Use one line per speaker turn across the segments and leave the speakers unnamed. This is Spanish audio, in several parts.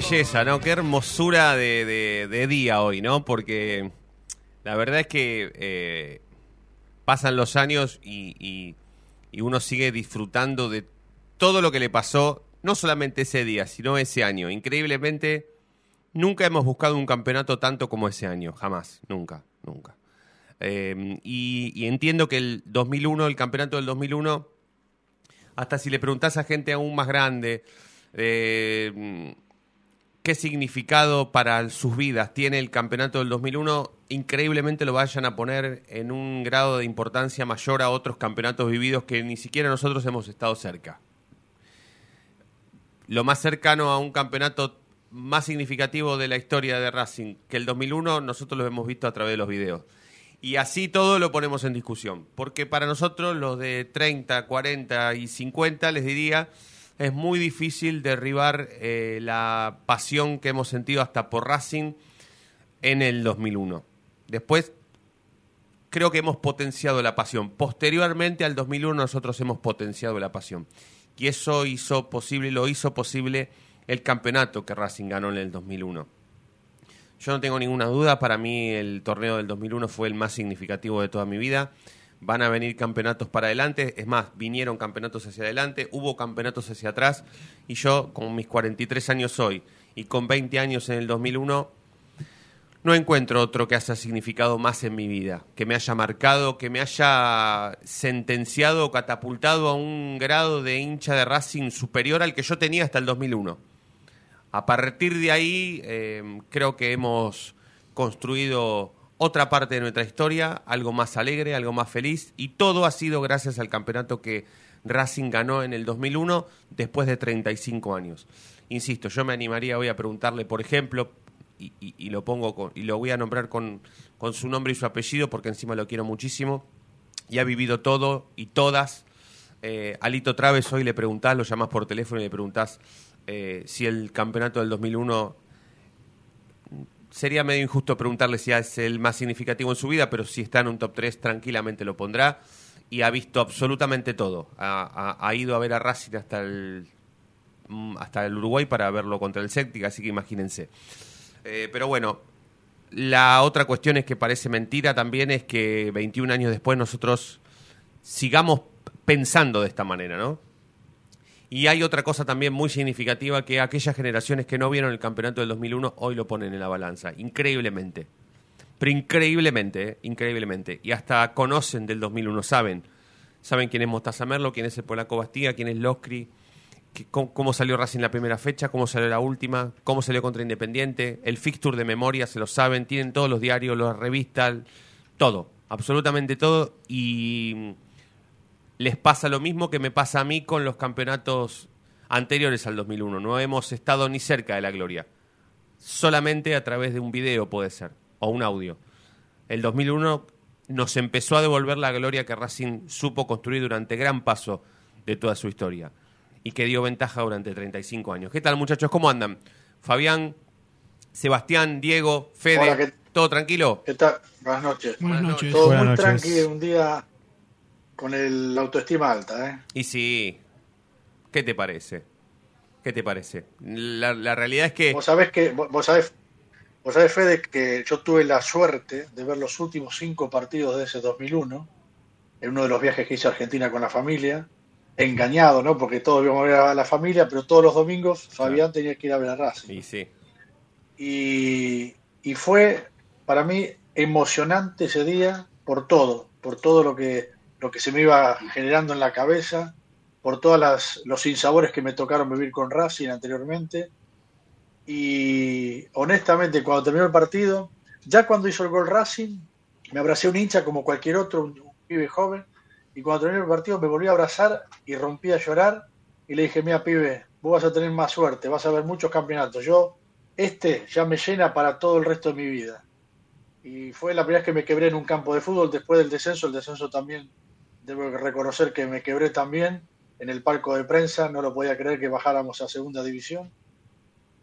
Belleza, ¿no? Qué hermosura de, día hoy, ¿no? Porque la verdad es que eh, pasan los años y, uno sigue disfrutando de todo lo que le pasó, no solamente ese día, sino ese año. Increíblemente, nunca hemos buscado un campeonato tanto como ese año, jamás, nunca, nunca. Y, y entiendo que el 2001, el campeonato del 2001, hasta si le preguntás a gente aún más grande, eh, qué significado para sus vidas tiene el campeonato del 2001, increíblemente lo vayan a poner en un grado de importancia mayor a otros campeonatos vividos que ni siquiera nosotros hemos estado cerca. Lo más cercano a un campeonato más significativo de la historia de Racing que el 2001, nosotros lo hemos visto a través de los videos. Y así todo lo ponemos en discusión. Porque para nosotros, los de 30, 40 y 50, les diría, es muy difícil derribar eh, la pasión que hemos sentido hasta por Racing en el 2001. Después, creo que hemos potenciado la pasión. Posteriormente al 2001 nosotros hemos potenciado la pasión. Y eso hizo posible, lo hizo posible el campeonato que Racing ganó en el 2001. Yo no tengo ninguna duda, para mí el torneo del 2001 fue el más significativo de toda mi vida. Van a venir campeonatos para adelante, es más, vinieron campeonatos hacia adelante, hubo campeonatos hacia atrás, y yo con mis 43 años hoy y con 20 años en el 2001, no encuentro otro que haya significado más en mi vida, que me haya marcado, que me haya sentenciado o catapultado a un grado de hincha de Racing superior al que yo tenía hasta el 2001. A partir de ahí, eh, creo que hemos construido otra parte de nuestra historia, algo más alegre, algo más feliz, y todo ha sido gracias al campeonato que Racing ganó en el 2001 después de 35 años. Insisto, yo me animaría hoy a preguntarle, por ejemplo, y, lo pongo con- y lo voy a nombrar con, con su nombre y su apellido porque encima lo quiero muchísimo y ha vivido todo y todas. Eh, Alito Traves hoy le preguntás, lo llamás por teléfono y le preguntás eh, si el campeonato del 2001 sería medio injusto preguntarle si es el más significativo en su vida, pero si está en un top 3 tranquilamente lo pondrá. y ha visto absolutamente todo. Ha, ido a ver a Racing hasta el, mm, hasta el Uruguay para verlo contra el Celtic, así que imagínense. Eh, pero bueno, la otra cuestión es que parece mentira también es que 21 años después nosotros sigamos pensando de esta manera, ¿no? Y hay otra cosa también muy significativa que aquellas generaciones que no vieron el campeonato del 2001 hoy lo ponen en la balanza, increíblemente. Pero increíblemente, ¿eh? increíblemente. Y hasta conocen del 2001, saben. Saben quién es Mostaza Merlo, quién es el Polaco Bastía, quién es Loscri, cómo, cómo salió Racing la primera fecha, cómo salió la última, cómo salió contra Independiente, el fixture de memoria, se lo saben, tienen todos los diarios, las revistas, todo, absolutamente todo. Y les pasa lo mismo que me pasa a mí con los campeonatos anteriores al 2001. No hemos estado ni cerca de la gloria. Solamente a través de un video puede ser, o un audio. El 2001 nos empezó a devolver la gloria que Racing supo construir durante gran paso de toda su historia y que dio ventaja durante 35 años. ¿Qué tal muchachos? ¿Cómo andan? Fabián, Sebastián, Diego, Fede,
Hola, ¿qué-
¿todo tranquilo?
¿Qué tal? Buenas noches.
Buenas noches.
Todo
Buenas
muy
noches.
tranquilo, un día con el autoestima alta, ¿eh?
Y sí, ¿qué te parece? ¿Qué te parece? La, la realidad es que...
Vos sabés que, vos vos sabés, vos sabés, Fede, que yo tuve la suerte de ver los últimos cinco partidos de ese 2001 en uno de los viajes que hice a Argentina con la familia, engañado, ¿no? Porque todos íbamos a ver a la familia, pero todos los domingos Fabián tenía que ir a ver a Racing.
Y sí,
y, y fue para mí emocionante ese día por todo, por todo lo que, lo que se me iba generando en la cabeza, por todos los sinsabores que me tocaron vivir con Racing anteriormente. Y honestamente, cuando terminó el partido, ya cuando hizo el gol Racing, me abracé un hincha como cualquier otro, un, un pibe joven, y cuando terminó el partido me volví a abrazar y rompí a llorar y le dije, mira pibe, vos vas a tener más suerte, vas a ver muchos campeonatos. Yo este ya me llena para todo el resto de mi vida. Y fue la primera vez que me quebré en un campo de fútbol después del descenso. El descenso también, debo reconocer que me quebré también en el palco de prensa. No lo podía creer que bajáramos a segunda división.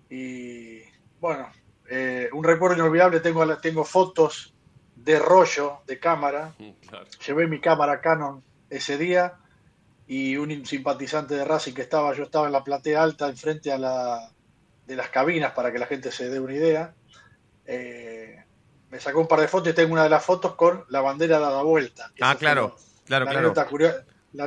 Y bueno, eh, un recuerdo inolvidable. Tengo, tengo fotos de rollo de cámara.
claro.
Llevé mi cámara Canon ese día y un simpatizante de Racing que estaba, yo estaba en la platea alta enfrente a la de las cabinas para que la gente se dé una idea. Eh, me sacó un par de fotos y tengo una de las fotos con la bandera dada vuelta.
Ah,
Esa fue
claro, claro,
la,
claro.
anécdota curio- la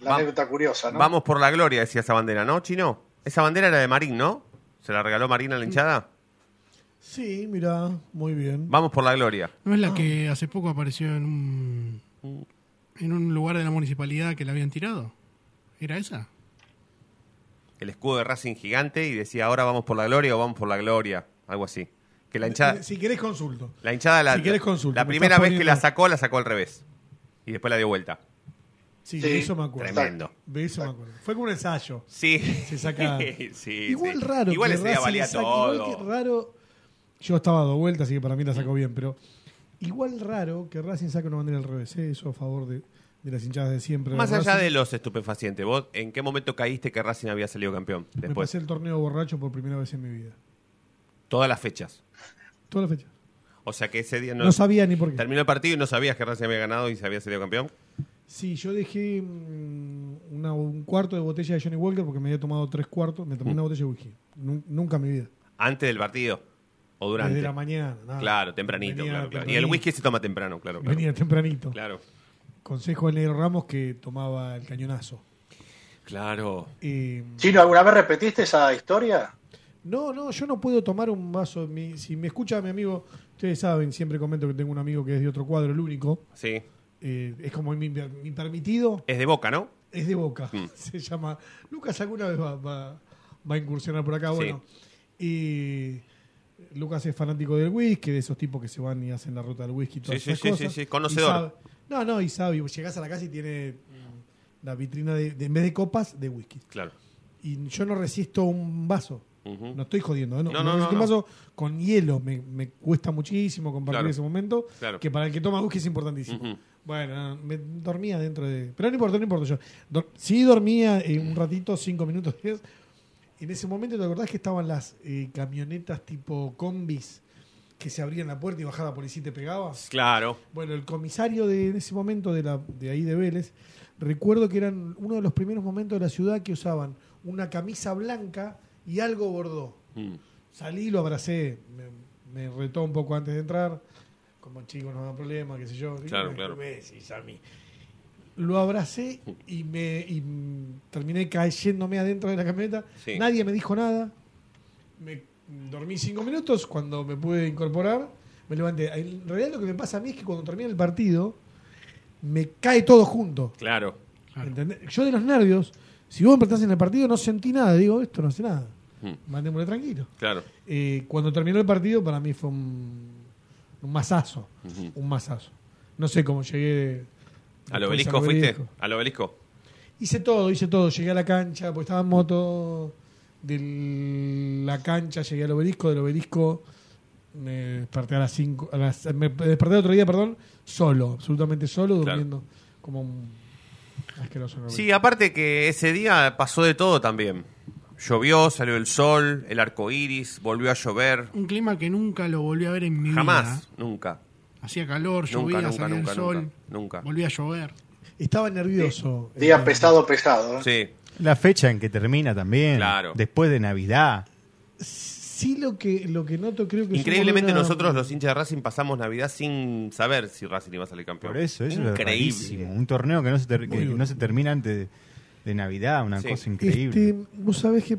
la
Va-
anécdota curiosa, ¿no?
Vamos por la gloria, decía esa bandera, ¿no, Chino? Esa bandera era de Marín, ¿no? ¿Se la regaló Marín a la hinchada?
Sí, mira, muy bien.
Vamos por la gloria.
¿No es la que hace poco apareció en un, en un lugar de la municipalidad que la habían tirado? ¿Era esa?
El escudo de Racing gigante y decía, ahora vamos por la gloria o vamos por la gloria. Algo así. Que la hinchada,
Si querés consulto.
la hinchada la,
si querés consulta,
la
me
primera vez que la sacó, la sacó al revés. Y después la dio vuelta.
Sí,
Sí,
de eso me acuerdo.
Tremendo.
De eso me acuerdo. Fue como un ensayo.
Sí.
Se saca.
sí,
igual
sí.
raro.
Igual ese día valía todo.
Igual que raro. Yo estaba dando vueltas, así que para mí la sacó bien, pero igual raro que Racing saque una bandera al revés. ¿eh? Eso a favor de, de las hinchadas de siempre.
Más allá
Racing.
de los estupefacientes, ¿vos en qué momento caíste que Racing había salido campeón?
Me
Después.
pasé el torneo borracho por primera vez en mi vida.
Todas las fechas.
Toda la fecha.
O sea que ese día no,
No, sabía ni por qué.
terminó el partido y no sabías que Racing había ganado y se había salido campeón.
Sí, yo dejé mm, una- un cuarto de botella de Johnny Walker porque me había tomado tres cuartos. Me
Mm.
tomé una botella de whisky. Nun- nunca en mi vida.
Antes del partido o durante.
Desde la mañana. nada.
Claro, tempranito,
Venía
claro, claro. Y el
tempranito.
whisky se toma temprano, claro. claro.
Venía tempranito.
Claro.
Consejo de Negro Ramos que tomaba el cañonazo.
Claro.
Eh,
Chino, ¿alguna vez repetiste esa historia?
No, no, yo no puedo tomar un vaso. mi- si me escucha mi amigo, ustedes saben, siempre comento que tengo un amigo que es de otro cuadro, el único.
Sí.
eh, es como mi, mi permitido,
Es de boca, ¿no?
es de boca.
Mm.
Se llama. Lucas alguna vez va, va- va a incursionar por acá.
Sí.
Bueno. Y Lucas es fanático del whisky, de esos tipos que se van y hacen la ruta del whisky todas
Sí, sí,
esas
sí,
cosas.
sí, sí, conocedor.
sabe- no, no, y sabe. Llegás a la casa y tiene mm, la vitrina de, de- en vez de copas, de whisky.
Claro.
Y yo no resisto un vaso. No estoy jodiendo, ¿eh? no,
No,
no
no, no,
vaso con hielo. Me, me cuesta muchísimo compartir
Claro.
ese momento.
Claro.
Que para el que toma whisky es importantísimo. Bueno, no, me dormía dentro de. Pero no importa, no importa yo. Dor- sí dormía eh, un ratito, cinco minutos, diez. En ese momento, ¿te acordás que estaban las eh, camionetas tipo combis que se abría en la puerta y bajaba la policía y te pegaba.
Claro.
Bueno, el comisario de, de ese momento de, la, de ahí de Vélez, recuerdo que eran uno de los primeros momentos de la ciudad que usaban una camisa blanca y algo bordó.
Mm.
Salí, lo abracé, me, me retó un poco antes de entrar, como chicos no dan problema, qué sé yo.
Claro,
"¿Qué
claro.
me decís a mí?". Lo abracé y me y terminé cayéndome adentro de la camioneta.
Sí.
Nadie me dijo nada. Me dormí cinco minutos. Cuando me pude incorporar, me levanté. En realidad lo que me pasa a mí es que cuando termina el partido, me cae todo junto.
Claro.
¿entendés? Yo de los nervios, si vos me apretás en el partido, no sentí nada. Digo, esto no hace nada.
Mm.
Mandémosle tranquilo.
Claro.
Eh, cuando terminó el partido, para mí fue un, un masazo. Un masazo. No sé cómo llegué.
¿Al obelisco fuiste? ¿Al obelisco?
Hice todo, hice todo. Llegué a la cancha, pues estaba en moto de la cancha, llegué al obelisco, del obelisco me desperté a las 5, me desperté otro día, perdón, solo, absolutamente solo,
Claro.
durmiendo como un asqueroso.
Sí, aparte que ese día pasó de todo también. Llovió, salió el sol, el arco iris, volvió a llover.
Un clima que nunca lo volví a ver en mi
Jamás,
vida.
nunca.
Hacía calor,
Nunca,
llovía,
nunca,
salía
nunca,
el sol,
nunca,
volvía a llover.
Estaba nervioso.
Día
Eh,
pesado, pesado. ¿eh?
Sí,
La fecha en que termina también.
Claro.
Después de Navidad.
Sí, lo que, lo que noto creo que...
increíblemente
una-
nosotros los hinchas de Racing pasamos Navidad sin saber si Racing iba a salir campeón.
Por eso, eso es
Increíble.
rarísimo. Un torneo que no se, ter- que no se termina antes de, de Navidad, una
Sí.
cosa increíble.
Este, vos sabés que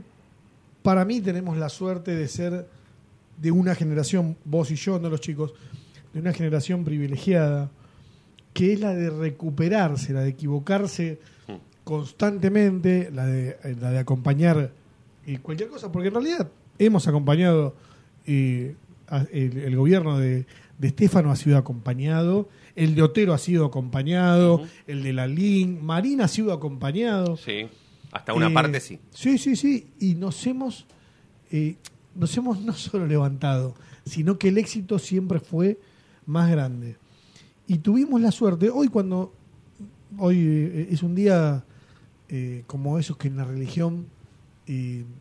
para mí tenemos la suerte de ser de una generación, vos y yo, no los chicos, de una generación privilegiada, que es la de recuperarse, la de equivocarse
Mm.
constantemente, la de, eh, la de acompañar eh, cualquier cosa, porque en realidad hemos acompañado, eh, a- el, el gobierno de, de Estefano ha sido acompañado, el de Otero ha sido acompañado, el de la LIN, Marina ha sido acompañado.
Sí, hasta una
Eh,
parte sí.
Sí, sí, sí. Y nos hemos, eh, nos hemos no solo levantado, sino que el éxito siempre fue más grande. Y tuvimos la suerte, hoy cuando, hoy eh, es un día como esos que en la religión,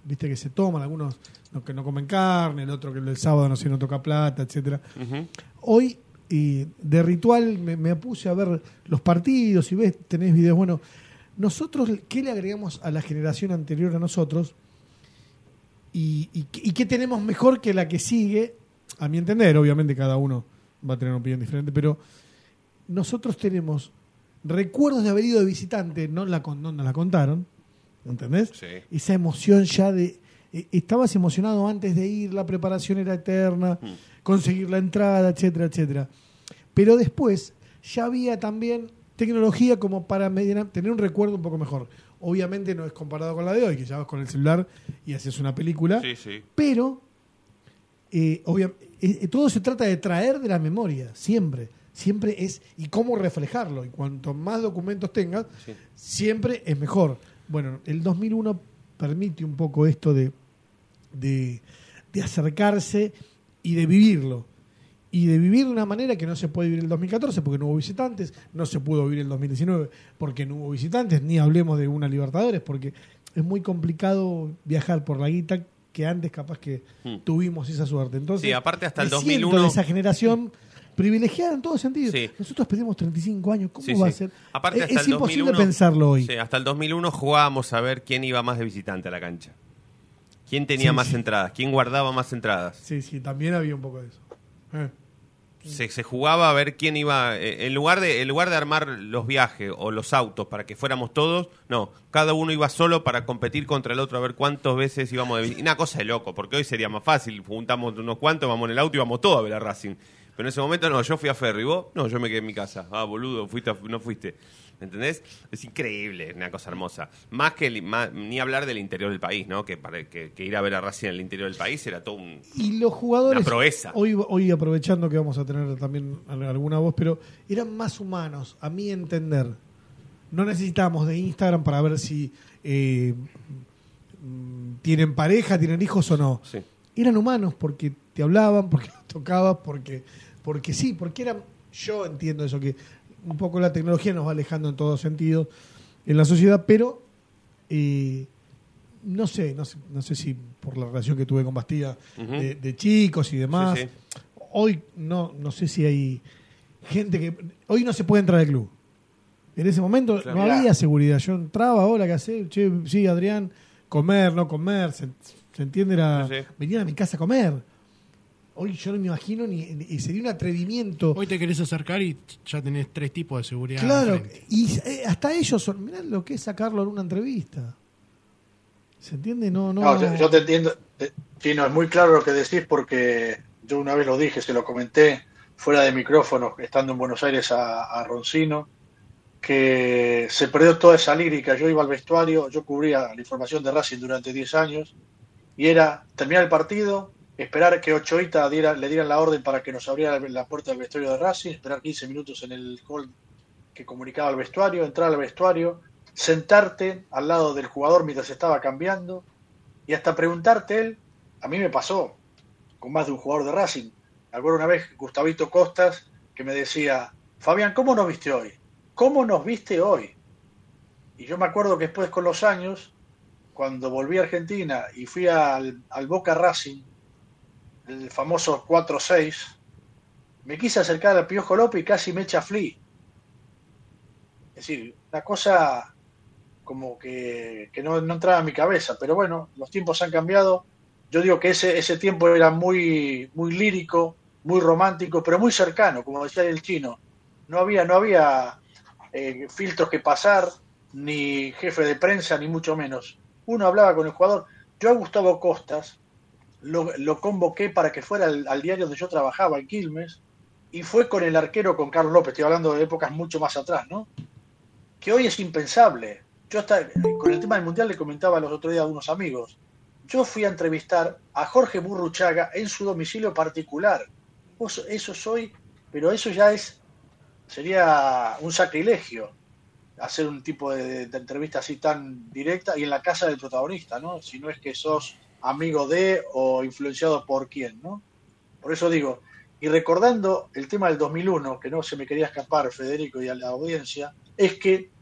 viste que se toman, algunos no, que no comen carne, el otro que el sábado no se no toca plata, etcétera. Hoy, eh, de ritual, me, me puse a ver los partidos y ves, tenés videos. Bueno, nosotros, ¿qué le agregamos a la generación anterior a nosotros? Y, y qué- y qué tenemos mejor que la que sigue? A mi entender, obviamente cada uno va a tener una opinión diferente, pero nosotros tenemos recuerdos de haber ido de visitante, no, la, no nos la contaron, ¿entendés?
Sí.
Esa emoción ya de... eh, estabas emocionado antes de ir, la preparación era eterna,
Mm.
conseguir la entrada, etcétera, etcétera. Pero después ya había también tecnología como para tener un recuerdo un poco mejor. Obviamente no es comparado con la de hoy, que ya vas con el celular y haces una película,
Sí, sí.
pero eh, obvia- eh, todo se trata de traer de la memoria, siempre. Siempre es, y cómo reflejarlo. Y cuanto más documentos tengas,
Sí.
siempre es mejor. Bueno, el 2001 permite un poco esto de, de, de acercarse y de vivirlo. Y de vivir de una manera que no se puede vivir el 2014 porque no hubo visitantes, no se pudo vivir el 2019 porque no hubo visitantes, ni hablemos de una Libertadores porque es muy complicado viajar por la guita que antes capaz que
Mm.
tuvimos esa suerte. Entonces,
Sí, aparte hasta el
me siento
2001
de esa generación privilegiada en todo sentido.
Sí.
Nosotros pedimos 35 años, ¿cómo
Sí,
va a ser?
Aparte,
es
hasta
es
el
imposible
2001
pensarlo hoy.
Hasta el 2001 jugábamos a ver quién iba más de visitante a la cancha. ¿Quién tenía
Sí,
más
sí.
entradas? ¿Quién guardaba más entradas?
Sí, sí, también había un poco de eso. Eh.
Se, se jugaba a ver quién iba. eh, En lugar, de, en lugar de armar los viajes o los autos para que fuéramos todos, no. Cada uno iba solo para competir contra el otro a ver cuántas veces íbamos de. Una cosa de loco, porque hoy sería más fácil. Juntamos unos cuantos, vamos en el auto y vamos todos a ver a Racing. Pero en ese momento no, yo fui a Ferry, ¿vos? No, yo me quedé en mi casa. Ah, boludo, fuiste a- no fuiste. ¿Entendés? Es increíble, una cosa hermosa. Más que el- más- ni hablar del interior del país, ¿no? Que, para- que, que ir a ver a Racing en el interior del país era todo un.
Y los jugadores,
Una proeza.
Hoy, hoy aprovechando que vamos a tener también alguna voz, pero eran más humanos, a mi entender. No necesitábamos de Instagram para ver si eh, tienen pareja, tienen hijos o no.
Sí.
Eran humanos porque te hablaban, porque los tocabas, porque, porque sí, porque eran. Yo entiendo eso, que un poco la tecnología nos va alejando en todos sentidos en la sociedad, pero eh, no sé, no sé, no sé si por la relación que tuve con Bastida de, de chicos y demás,
Sí, sí.
hoy no, no sé si hay gente que. Hoy no se puede entrar al club. En ese momento no había seguridad. Yo entraba, hola, ¿qué haces? Che, sí, Adrián, comer, no comer, se, se entiende la.
Sí, sí.
Venían a mi casa a comer. Hoy yo no me imagino ni. Sería un atrevimiento.
Hoy te querés acercar y ya tenés tres tipos de seguridad.
Claro, y eh, hasta ellos son. Mirá lo que es sacarlo en una entrevista. ¿Se entiende? No, no.
No, yo, yo te entiendo. eh, Sí, no, es muy claro lo que decís porque yo una vez lo dije, se lo comenté fuera de micrófono, estando en Buenos Aires a, a Roncino, que se perdió toda esa lírica. Yo iba al vestuario, yo cubría la información de Racing durante 10 años y era terminar el partido, esperar que Ochoita diera, le dieran la orden para que nos abriera la puerta del vestuario de Racing, esperar 15 minutos en el hall que comunicaba al vestuario, entrar al vestuario, sentarte al lado del jugador mientras estaba cambiando y hasta preguntarte él, a mí me pasó con más de un jugador de Racing. Acuerdo una vez Gustavito Costas que me decía, Fabián, ¿cómo nos viste hoy? ¿Cómo nos viste hoy? Y yo me acuerdo que después con los años, cuando volví a Argentina y fui al, al Boca Racing, el famoso 4-6, me quise acercar al Piojo López y casi me echa fli. Es decir, una cosa como que, no, no entraba en mi cabeza, pero bueno, los tiempos han cambiado. Yo digo que ese, ese tiempo era muy, muy lírico, muy romántico, pero muy cercano, como decía el chino. No había, no había eh, filtros que pasar, ni jefe de prensa, ni mucho menos. Uno hablaba con el jugador. Yo a Gustavo Costas lo, convoqué para que fuera al, diario donde yo trabajaba, en Quilmes, y fue con el arquero, con Carlos López, estoy hablando de épocas mucho más atrás, ¿no? Que hoy es impensable. Yo hasta con el tema del Mundial le comentaba los otros días a unos amigos. Yo fui a entrevistar a Jorge Burruchaga en su domicilio particular. Eso, eso soy, pero eso ya es, sería un sacrilegio hacer un tipo de, de entrevista así tan directa y en la casa del protagonista, ¿no? Si no es que sos amigo de o influenciado por quién, ¿no? Por eso digo, y recordando el tema del 2001, que no se me quería escapar, Federico, y a la audiencia, es que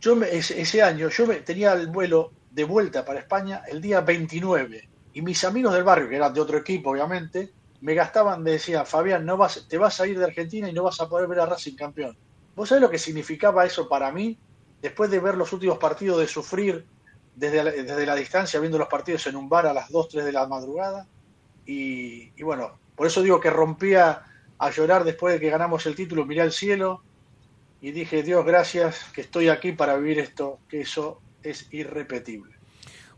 yo me- ese, ese año yo me, tenía el vuelo de vuelta para España el día 29 y mis amigos del barrio, que eran de otro equipo obviamente, me gastaban, decían, Fabián, no vas, te vas a ir de Argentina y no vas a poder ver a Racing campeón. ¿Vos sabés lo que significaba eso para mí? Después de ver los últimos partidos, de sufrir desde la, desde la distancia, viendo los partidos en un bar a las 2, 3 de la madrugada. Y, y bueno, por eso digo que rompía a llorar después de que ganamos el título, miré al cielo y dije, Dios, gracias que estoy aquí para vivir esto, que eso es irrepetible.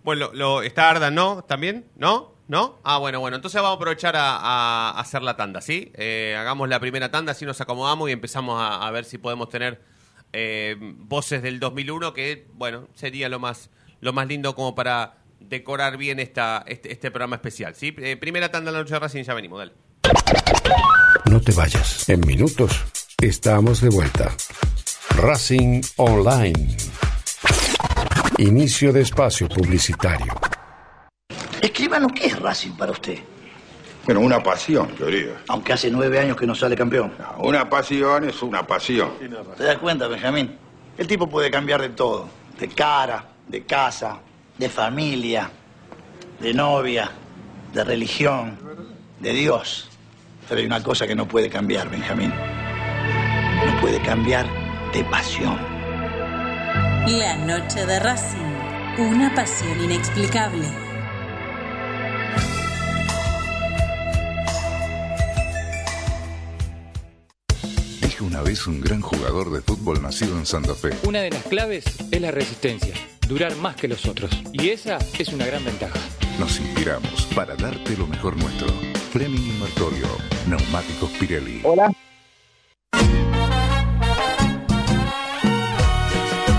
Bueno, lo, está Arda, ¿no? ¿También? ¿No? ¿No? Ah, bueno, bueno. Entonces vamos a aprovechar a, a- a hacer la tanda, ¿sí? Eh, hagamos la primera tanda, así nos acomodamos y empezamos a, a ver si podemos tener eh, voces del 2001, que, bueno, sería lo más, lo más lindo como para decorar bien esta, este, este programa especial, ¿sí? Eh, primera tanda en la noche de Racing, ya venimos, dale.
No te vayas. En minutos estamos de vuelta. Racing Online. Inicio de espacio publicitario.
Escribano, ¿qué es Racing para usted?
Bueno, una pasión, querido.
Aunque hace nueve años que no sale campeón.
Una pasión es una pasión.
¿Te das cuenta, Benjamín? El tipo puede cambiar de todo. De cara, de casa, de familia, de novia, de religión, de Dios. Pero hay una cosa que no puede cambiar, Benjamín. No puede cambiar de pasión.
La noche de Racing. Una pasión inexplicable.
Dije una vez un gran jugador de fútbol nacido en Santa Fe.
Una de las claves es la resistencia, durar más que los otros. Y esa es una gran ventaja.
Nos inspiramos para darte lo mejor nuestro. Fleming Invertorio, Neumáticos Pirelli.
Hola.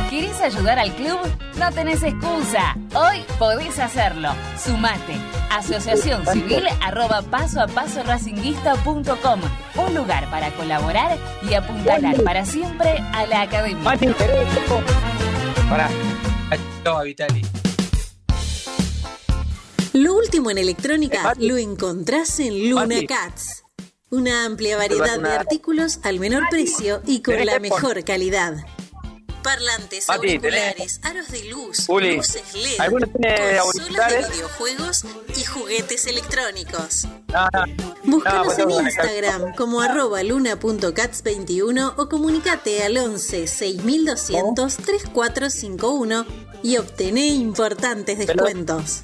¿Querés ayudar al club? No tenés excusa. Hoy podés hacerlo. Sumate. Asociación Civil arroba paso a paso racinguista.com. Un lugar para colaborar y apuntalar para siempre a la academia.
Pará. Toma, Vitali.
Lo último en electrónica lo encontrás en Luna. Cats. Una amplia variedad de artículos al menor precio y con la mejor calidad. Parlantes,
Mati,
auriculares, aros de luz,
Juli,
luces LED,
¿alguno tiene
de videojuegos y juguetes electrónicos.
No, no.
Búscanos
No, pues
en Instagram como arroba luna.cats21 o comunicate al 11 6200 3451 y obtené importantes descuentos.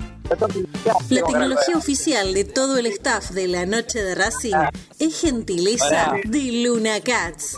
La tecnología oficial de todo el staff de la noche de Racing es gentileza de Luna Cats.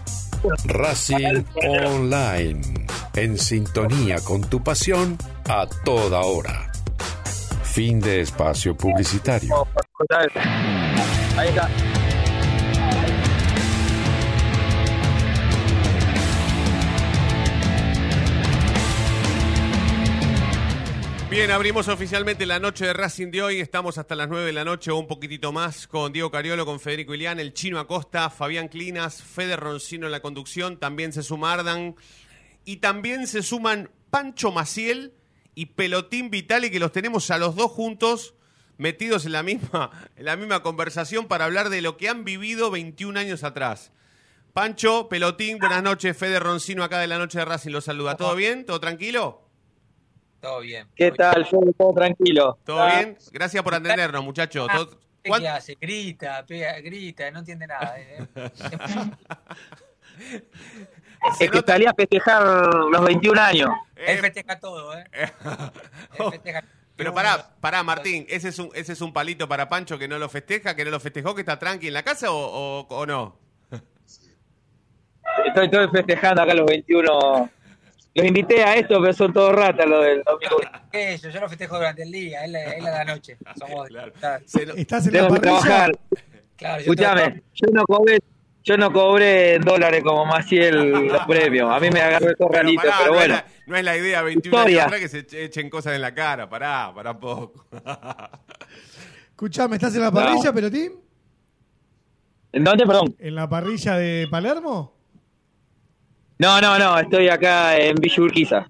Racing Online. En sintonía con tu pasión a toda hora. Fin de espacio publicitario.
Ahí está.
Bien, abrimos oficialmente la noche de Racing de hoy. Estamos hasta las 9 de la noche o un poquitito más con Diego Cariolo, con Federico Ilián, el Chino Acosta, Fabián Clinas, Fede Roncino en la conducción. También se suma Ardan. Y también se suman Pancho Maciel y Pelotín Vitali, que los tenemos a los dos juntos metidos en la misma, en la misma conversación para hablar de lo que han vivido 21 años atrás. Pancho, Pelotín, buenas noches. Fede Roncino acá de la noche de Racing los saluda. ¿Todo bien? ¿Todo tranquilo?
Todo bien. ¿Qué tal? Yo todo tranquilo.
¿Todo bien? Gracias por atendernos, muchachos.
Ah, ¿Qué
¿Cuán-
hace? Grita, pega, grita, no entiende nada. eh.
Es que salía a festejar los 21 años.
Él festeja todo, ¿eh? Él festeja
Pero pará, pará, Martín, ¿ese es, un, ¿ese es un palito para Pancho que no lo festeja, que no lo festejó, que está tranqui en la casa o, o- o no?
Estoy, estoy festejando acá los 21. Los invité a esto, pero son todos ratas los del domingo.
Eso, yo lo festejo durante el día, él, él a la noche. Somos,
Estás en
Tengo
la
que
parrilla.
trabajar.
Claro, yo
Escúchame, yo no cobré, yo no cobré en dólares como Maciel los premios. A mí me agarró estos ralitos,
pará,
pero
no,
bueno.
es la, no es la idea 21
Historia.
años que se eche- echen cosas en la cara, pará, pará poco.
Escuchame, ¿estás en la parrilla,
No.
Pelotín?
¿En dónde, perdón?
¿En la parrilla de Palermo?
No, no, no, estoy acá en Villa Urquiza.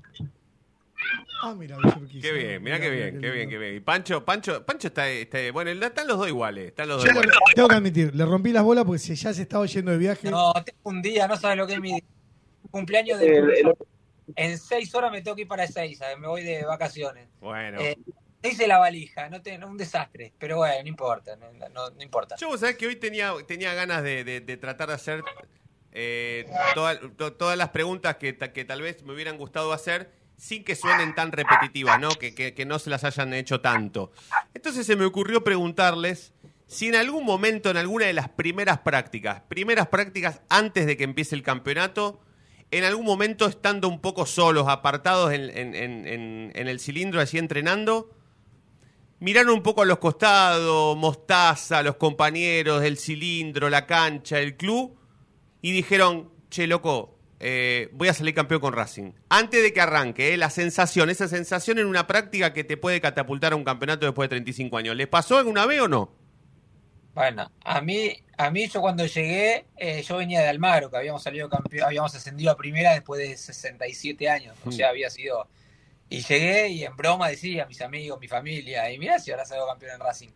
Ah, mira,
Qué bien, mirá qué bien, qué bien, qué bien. Y Pancho, Pancho, Pancho está, está- bueno, están los dos iguales, están los dos
Yo
iguales.
tengo que admitir, le rompí las bolas porque se- ya se estaba yendo de viaje.
No, tengo un día, no sabes lo que es mi cumpleaños de...
eh,
En seis horas me tengo que ir para seis, ¿sabes? me voy de vacaciones.
Bueno.
Eh, hice la valija, no te- un desastre, pero bueno, no importa, no, no- no importa.
Yo, vos sabés que hoy tenía, tenía ganas de, de- de tratar de hacer eh, toda- to- todas las preguntas que, que tal vez me hubieran gustado hacer sin que suenen tan repetitivas, ¿no? Que, que- no se las hayan hecho tanto. Entonces se me ocurrió preguntarles si en algún momento, en alguna de las primeras prácticas, primeras prácticas antes de que empiece el campeonato, en algún momento estando un poco solos, apartados en- en el cilindro, así entrenando, miraron un poco a los costados, Mostaza, los compañeros, el cilindro, la cancha, el club, y dijeron, che, loco, eh, voy a salir campeón con Racing. Antes de que arranque, eh, la sensación, esa sensación en una práctica que te puede catapultar a un campeonato después de 35 años. ¿Les pasó alguna vez o no?
Bueno, a mí, a mí yo cuando llegué, eh, yo venía de Almagro, que habíamos salido campeón, habíamos ascendido a primera después de 67 años, o sea, había sido... Y llegué y en broma decía a mis amigos, mi familia, y mirá si ahora salgo campeón en Racing.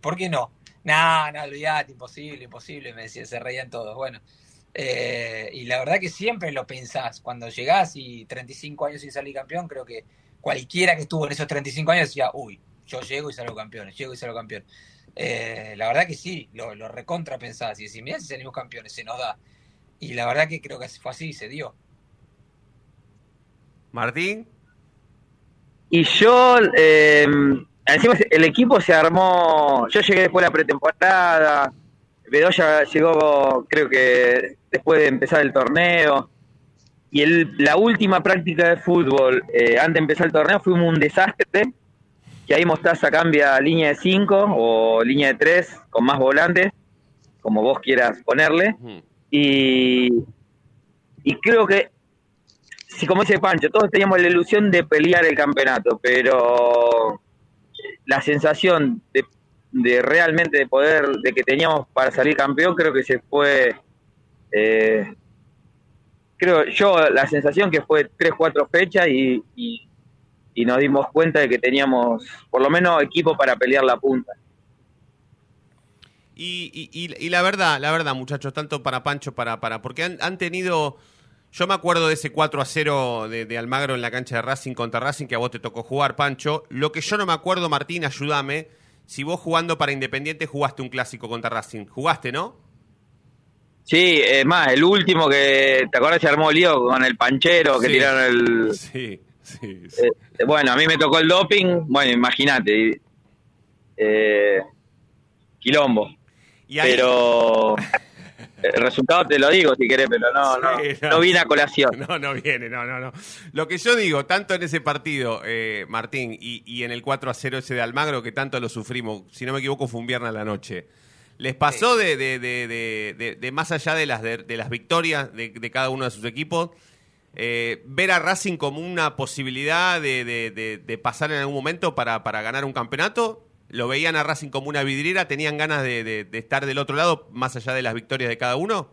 ¿Por qué no? No, no, olvidate, imposible, imposible, me decía, se reían todos. Bueno, eh, y la verdad que siempre lo pensás. Cuando llegás y 35 años sin salir campeón, creo que cualquiera que estuvo en esos 35 años decía, uy, yo llego y salgo campeón, llego y salgo campeón. Eh, la verdad que sí, lo, lo recontra pensás y decís, mirá si salimos campeones, se nos da. Y la verdad que creo que fue así, se dio.
Martín.
Y yo, eh, encima el equipo se armó, yo llegué después de la pretemporada, Bedoya llegó, creo que después de empezar el torneo. Y el, la última práctica de fútbol, eh, antes de empezar el torneo, fue un desastre. Que ahí Mostaza cambia a línea de 5 o línea de 3 con más volantes, como vos quieras ponerle. Y, y creo que, si como dice Pancho, todos teníamos la ilusión de pelear el campeonato, pero la sensación de, de realmente de poder, de que teníamos para salir campeón, creo que se fue, eh, creo yo, la sensación que fue 3, 4 fechas y, y, nos dimos cuenta de que teníamos por lo menos equipo para pelear la punta.
Y, y- la verdad, la verdad, muchachos, tanto para Pancho, para, para, porque han, han tenido, yo me acuerdo de ese 4 a 0 de, de Almagro en la cancha de Racing contra Racing, que a vos te tocó jugar, Pancho. Lo que yo no me acuerdo, Martín, ayúdame, si vos jugando para Independiente jugaste un clásico contra Racing. Jugaste, ¿no?
Sí, es más, el último que, ¿te acuerdas? Se armó lío con el panchero que
Sí.
tiraron el...
Sí, sí.
Eh, bueno, a mí me tocó el doping, bueno, imagínate. Eh, quilombo.
Y ahí-
Pero el resultado te lo digo si querés, pero no, no, no vine a colación.
No, no viene, no, no, no. Lo que yo digo, tanto en ese partido, eh, Martín, y, y en el 4 a 0 ese de Almagro, que tanto lo sufrimos, si no me equivoco, fue un viernes a la noche. ¿Les pasó de, de, de, de- más allá de las, de, las victorias de, cada uno de sus equipos, eh, ver a Racing como una posibilidad de, de- de- de pasar en algún momento para, para ganar un campeonato? ¿Lo veían a Racing como una vidriera? ¿Tenían ganas de, estar del otro lado, más allá de las victorias de cada uno?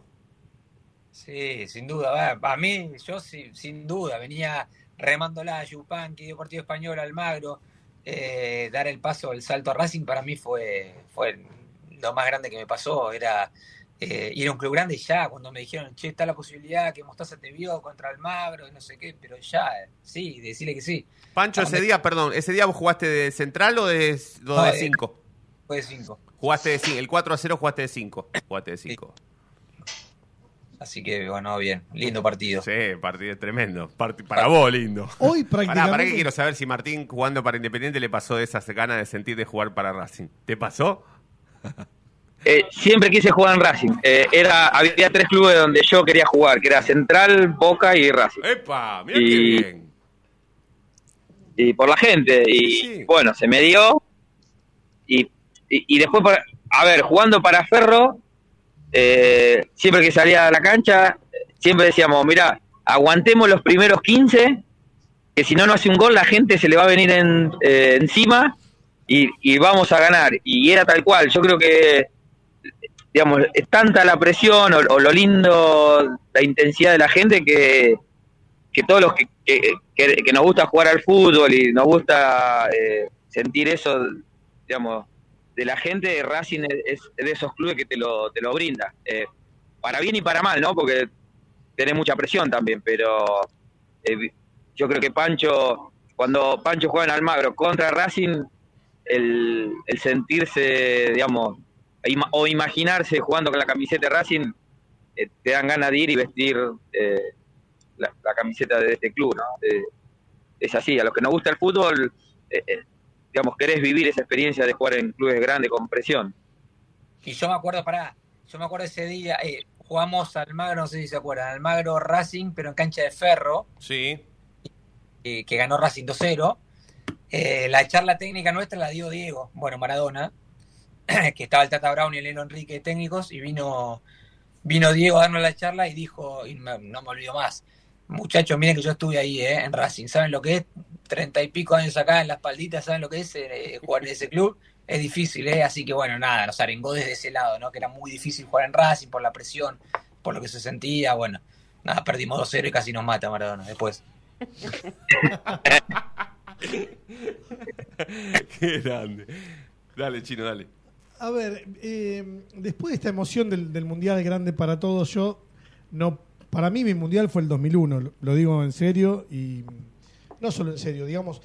Sí, sin duda. A mí, yo sí, sin duda, venía remándola a Yupan, que dio partido español, Almagro, eh, dar el paso, el salto a Racing para mí fue, fue lo más grande que me pasó. Era eh, ir a un club grande y ya, cuando me dijeron, che, está la posibilidad que Mostaza te vio contra Almagro y no sé qué, pero ya, eh, sí, decirle que sí.
Pancho, ese día, perdón, ¿ese día vos jugaste de central o de
No,
de
de-
5?
Fue de 5.
Jugaste de 5, el 4 a 0 jugaste de 5. Jugaste de 5.
Así que, bueno, bien, lindo partido.
Sí, partido tremendo. Parti- para vos, lindo.
Hoy prácticamente...
pará que quiero saber si Martín jugando para Independiente le pasó esas ganas de sentir de jugar para Racing. ¿Te pasó?
Eh, siempre quise jugar en Racing. Eh, era, había tres clubes donde yo quería jugar, que era Central, Boca y Racing.
¡Epa!
Y-
qué bien.
y por la gente. Y bueno, se me dio. Y, y, y después, para- a ver, jugando para Ferro, eh, siempre que salía a la cancha, siempre decíamos, mira, aguantemos los primeros 15, que si no no hace un gol, la gente se le va a venir en- eh, encima y, y vamos a ganar. Y era tal cual. Yo creo que, digamos, es tanta la presión o, lo lindo, la intensidad de la gente que que todos los que, que, que- nos gusta jugar al fútbol y nos gusta eh, sentir eso, digamos, de la gente, Racing es, es de esos clubes que te lo, te lo brinda. Eh, para bien y para mal, ¿no? Porque tenés mucha presión también, pero eh, yo creo que Pancho, cuando Pancho juega en Almagro contra Racing, el, el sentirse, digamos, ima- o imaginarse jugando con la camiseta de Racing, eh, te dan ganas de ir y vestir eh, la, la camiseta de este club, ¿no? Eh, es así, a los que nos gusta el fútbol, eh, eh, digamos, querés vivir esa experiencia de jugar en clubes grandes con presión.
Y yo me acuerdo, pará, yo me acuerdo ese día, eh, jugamos Almagro, no sé si se acuerdan, Almagro Racing, pero en cancha de ferro,
Sí.
eh, que ganó Racing 2-0. Eh, la charla técnica nuestra la dio Diego, bueno, Maradona, que estaba el Tata Brown y el Leno Enrique técnicos, y vino, vino Diego a darnos la charla y dijo, y no me olvido más, muchachos, miren que yo estuve ahí eh, en Racing, ¿saben lo que es? Treinta y pico años acá en la espaldita, ¿saben lo que es eh, jugar en ese club? Es difícil, ¿eh? Así que bueno, nada, nos arengó desde ese lado, ¿no? Que era muy difícil jugar en Racing por la presión, por lo que se sentía, bueno. Nada, perdimos 2-0 y casi nos mata Maradona después.
Qué grande. Dale, chino, dale.
A ver, eh, después de esta emoción del, del Mundial grande para todos, yo no, para mí mi Mundial fue el 2001, lo, lo digo en serio y no solo en serio, digamos,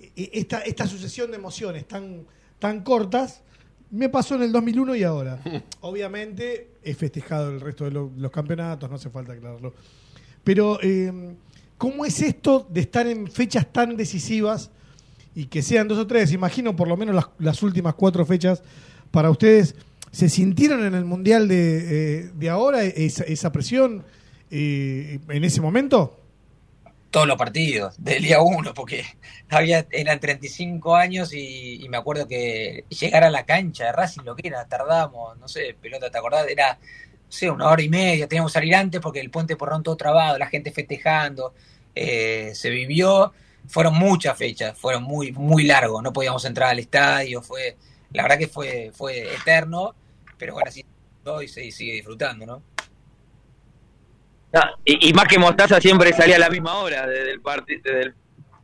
e- esta, esta sucesión de emociones tan, tan cortas me pasó en el 2001 y ahora. Obviamente he festejado el resto de lo- los campeonatos, no hace falta aclararlo. Pero, eh, ¿cómo es esto de estar en fechas tan decisivas y que sean dos o tres? Imagino por lo menos las, últimas cuatro fechas para ustedes ¿Se sintieron en el Mundial de, eh, de ahora esa, esa presión eh, en ese momento?
todos los partidos del día uno, porque había, eran 35 años y, y me acuerdo que llegar a la cancha de Racing, lo que era, tardamos, no sé, pelota, ¿te acordás? Era, sé, una hora y media, teníamos que salir antes porque el puente porrón todo trabado, la gente festejando, eh, se vivió, fueron muchas fechas, fueron muy, muy largos, no podíamos entrar al estadio, fue, la verdad que fue, fue eterno, pero bueno, así hoy se sigue disfrutando, ¿no?
No, y, y más que Mostaza siempre salía a la misma hora desde el, parti- desde el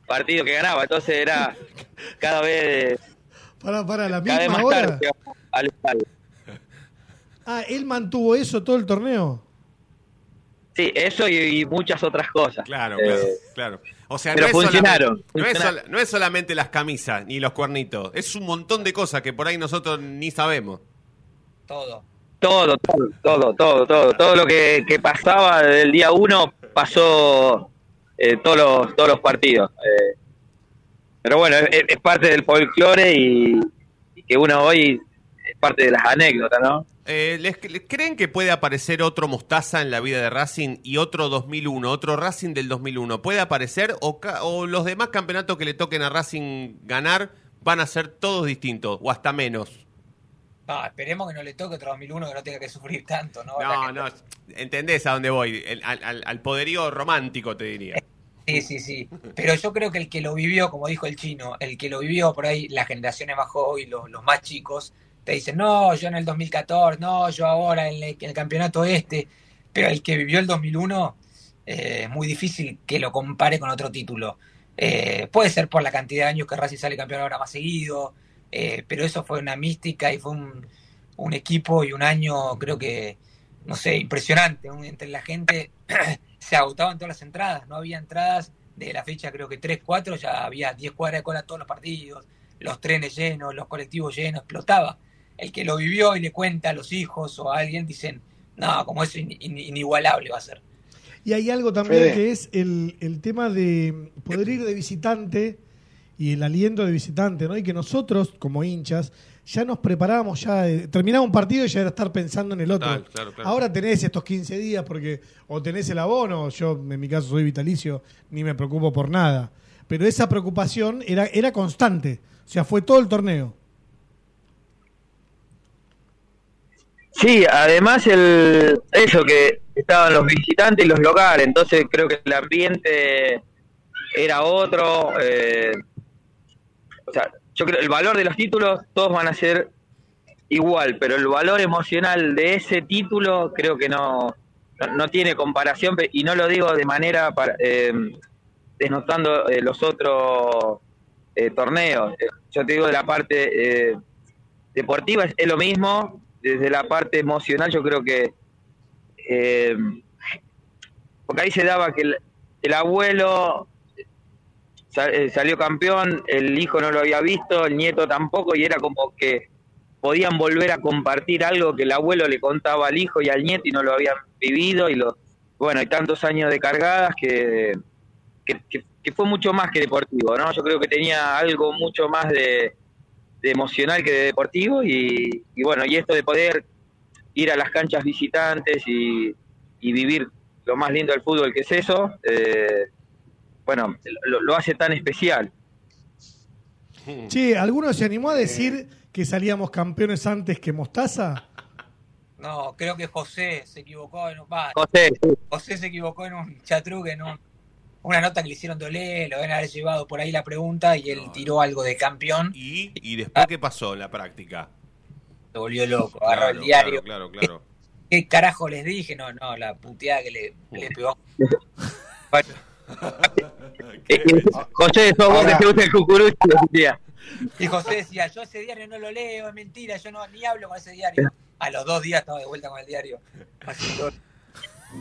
partido que ganaba, entonces era cada vez,
Para, para la
cada vez
misma
más
hora.
tarde al estadio.
Ah, él mantuvo eso todo el torneo.
Sí, eso y, y muchas otras cosas.
Claro,
Eh,
claro, claro. O sea,
pero
no, es
funcionaron,
no, es no es solamente las camisas ni los cuernitos, es un montón de cosas que por ahí nosotros ni sabemos.
Todo.
Todo, todo, todo, todo, todo, todo lo que, que pasaba desde el día uno pasó eh, todos los todos los partidos. Eh, pero bueno, es, es parte del folclore y, y que uno hoy parte de las anécdotas, ¿no?
Eh, ¿les, les creen que puede aparecer otro Mostaza en la vida de Racing y otro 2001, otro Racing del 2001? ¿Puede aparecer o, los demás campeonatos que le toquen a Racing ganar van a ser todos distintos o hasta menos?
Ah, esperemos que no le toque otro 2001 que no tenga que sufrir tanto, ¿no?
No, no, entendés a dónde voy, El- al, al- al poderío romántico te diría.
Sí, sí, sí. Pero yo creo que el que lo vivió, como dijo el chino, el que lo vivió por ahí, las generaciones más jóvenes, los, los más chicos, te dicen, no, yo en el 2014, no, yo ahora en el, campeonato este. Pero el que vivió el 2001, eh, muy difícil que lo compare con otro título. Eh, puede ser por la cantidad de años que Racing sale campeón ahora más seguido, eh, pero eso fue una mística y fue un, equipo y un año, creo que, no sé, impresionante. entre la gente se agotaban todas las entradas, no había entradas de la fecha, creo que 3, 4, ya había 10 cuadras de cola todos los partidos, los trenes llenos, los colectivos llenos, explotaba. El que lo vivió y le cuenta a los hijos o a alguien, dicen, no, como in- in- inigualable va a ser.
Y hay algo también
Fede.
que es el, el tema de poder ir de visitante y el aliento de visitante, ¿no? Y que nosotros, como hinchas, ya nos preparábamos, ya eh, terminaba un partido y ya era estar pensando en el otro.
Claro, claro, claro.
Ahora tenés estos 15 días porque o tenés el abono, yo en mi caso soy vitalicio, ni me preocupo por nada. Pero esa preocupación era, era constante, o sea, fue todo el torneo.
Sí, además el eso que estaban los visitantes y los locales, entonces creo que el ambiente era otro. eh, o sea, yo creo el valor de los títulos todos van a ser igual, pero el valor emocional de ese título creo que no no, tiene comparación y no lo digo de manera para, eh, desnotando eh, los otros eh, torneos. Yo te digo de la parte deportiva es, es lo mismo, desde la parte emocional yo creo que eh, porque ahí se daba que el, el abuelo eh, salió campeón, el hijo no lo había visto, el nieto tampoco, y era como que podían volver a compartir algo que el abuelo le contaba al hijo y al nieto y no lo habían vivido, y lo, bueno, hay tantos años de cargadas que, que, que- que fue mucho más que deportivo, ¿no? Yo creo que tenía algo mucho más de, de emocional que de deportivo, y, y bueno, y esto de poder ir a las canchas visitantes y, y vivir lo más lindo del fútbol que es eso, eh, bueno, lo, lo hace tan especial.
Che, ¿alguno se animó a decir que salíamos campeones antes que Mostaza?
No, creo que José se equivocó en un...
José, sí.
José se equivocó en un chatruque, en un- una nota que le hicieron de Olé, lo deben haber llevado por ahí la pregunta y él tiró algo de campeón.
¿Y, y después qué pasó en la práctica?
Se volvió loco, agarró
Claro,
el diario.
Claro, claro, claro.
¿Qué carajo les dije? No, no, la puteada que le, le pegó. Bueno,
José, sos vos que te gusta el cucurucho, decía.
y José decía, yo ese diario no lo leo, es mentira, yo no ni hablo con ese diario. A los dos días estaba de vuelta con el diario. Así todo.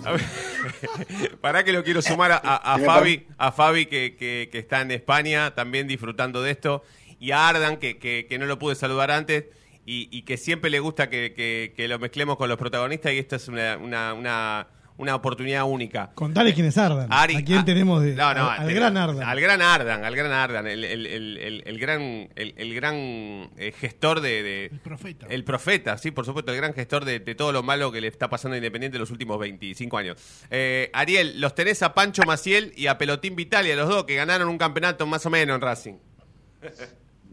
A ver, Pará que lo quiero sumar a, a- a Fabi, a Fabi que, que- que está en España también disfrutando de esto, y a Ardan que, que- que no lo pude saludar antes y, y que siempre le gusta que, que- que lo mezclemos con los protagonistas y esta es una, una- una- una oportunidad única.
Contale quién es Ardan.
Ari-
¿A quién tenemos de,
no, no,
al, al
te-
gran Ardan?
Al gran Ardan, al gran Ardan, el, el- el- el- el gran, el, el gran eh, gestor de, de-
El profeta.
El profeta, sí, por supuesto, el gran gestor de, de todo lo malo que le está pasando a Independiente en los últimos 25 años. Eh, Ariel, los tenés a Pancho Maciel y a Pelotín Vitali, a los dos que ganaron un campeonato más o menos en Racing.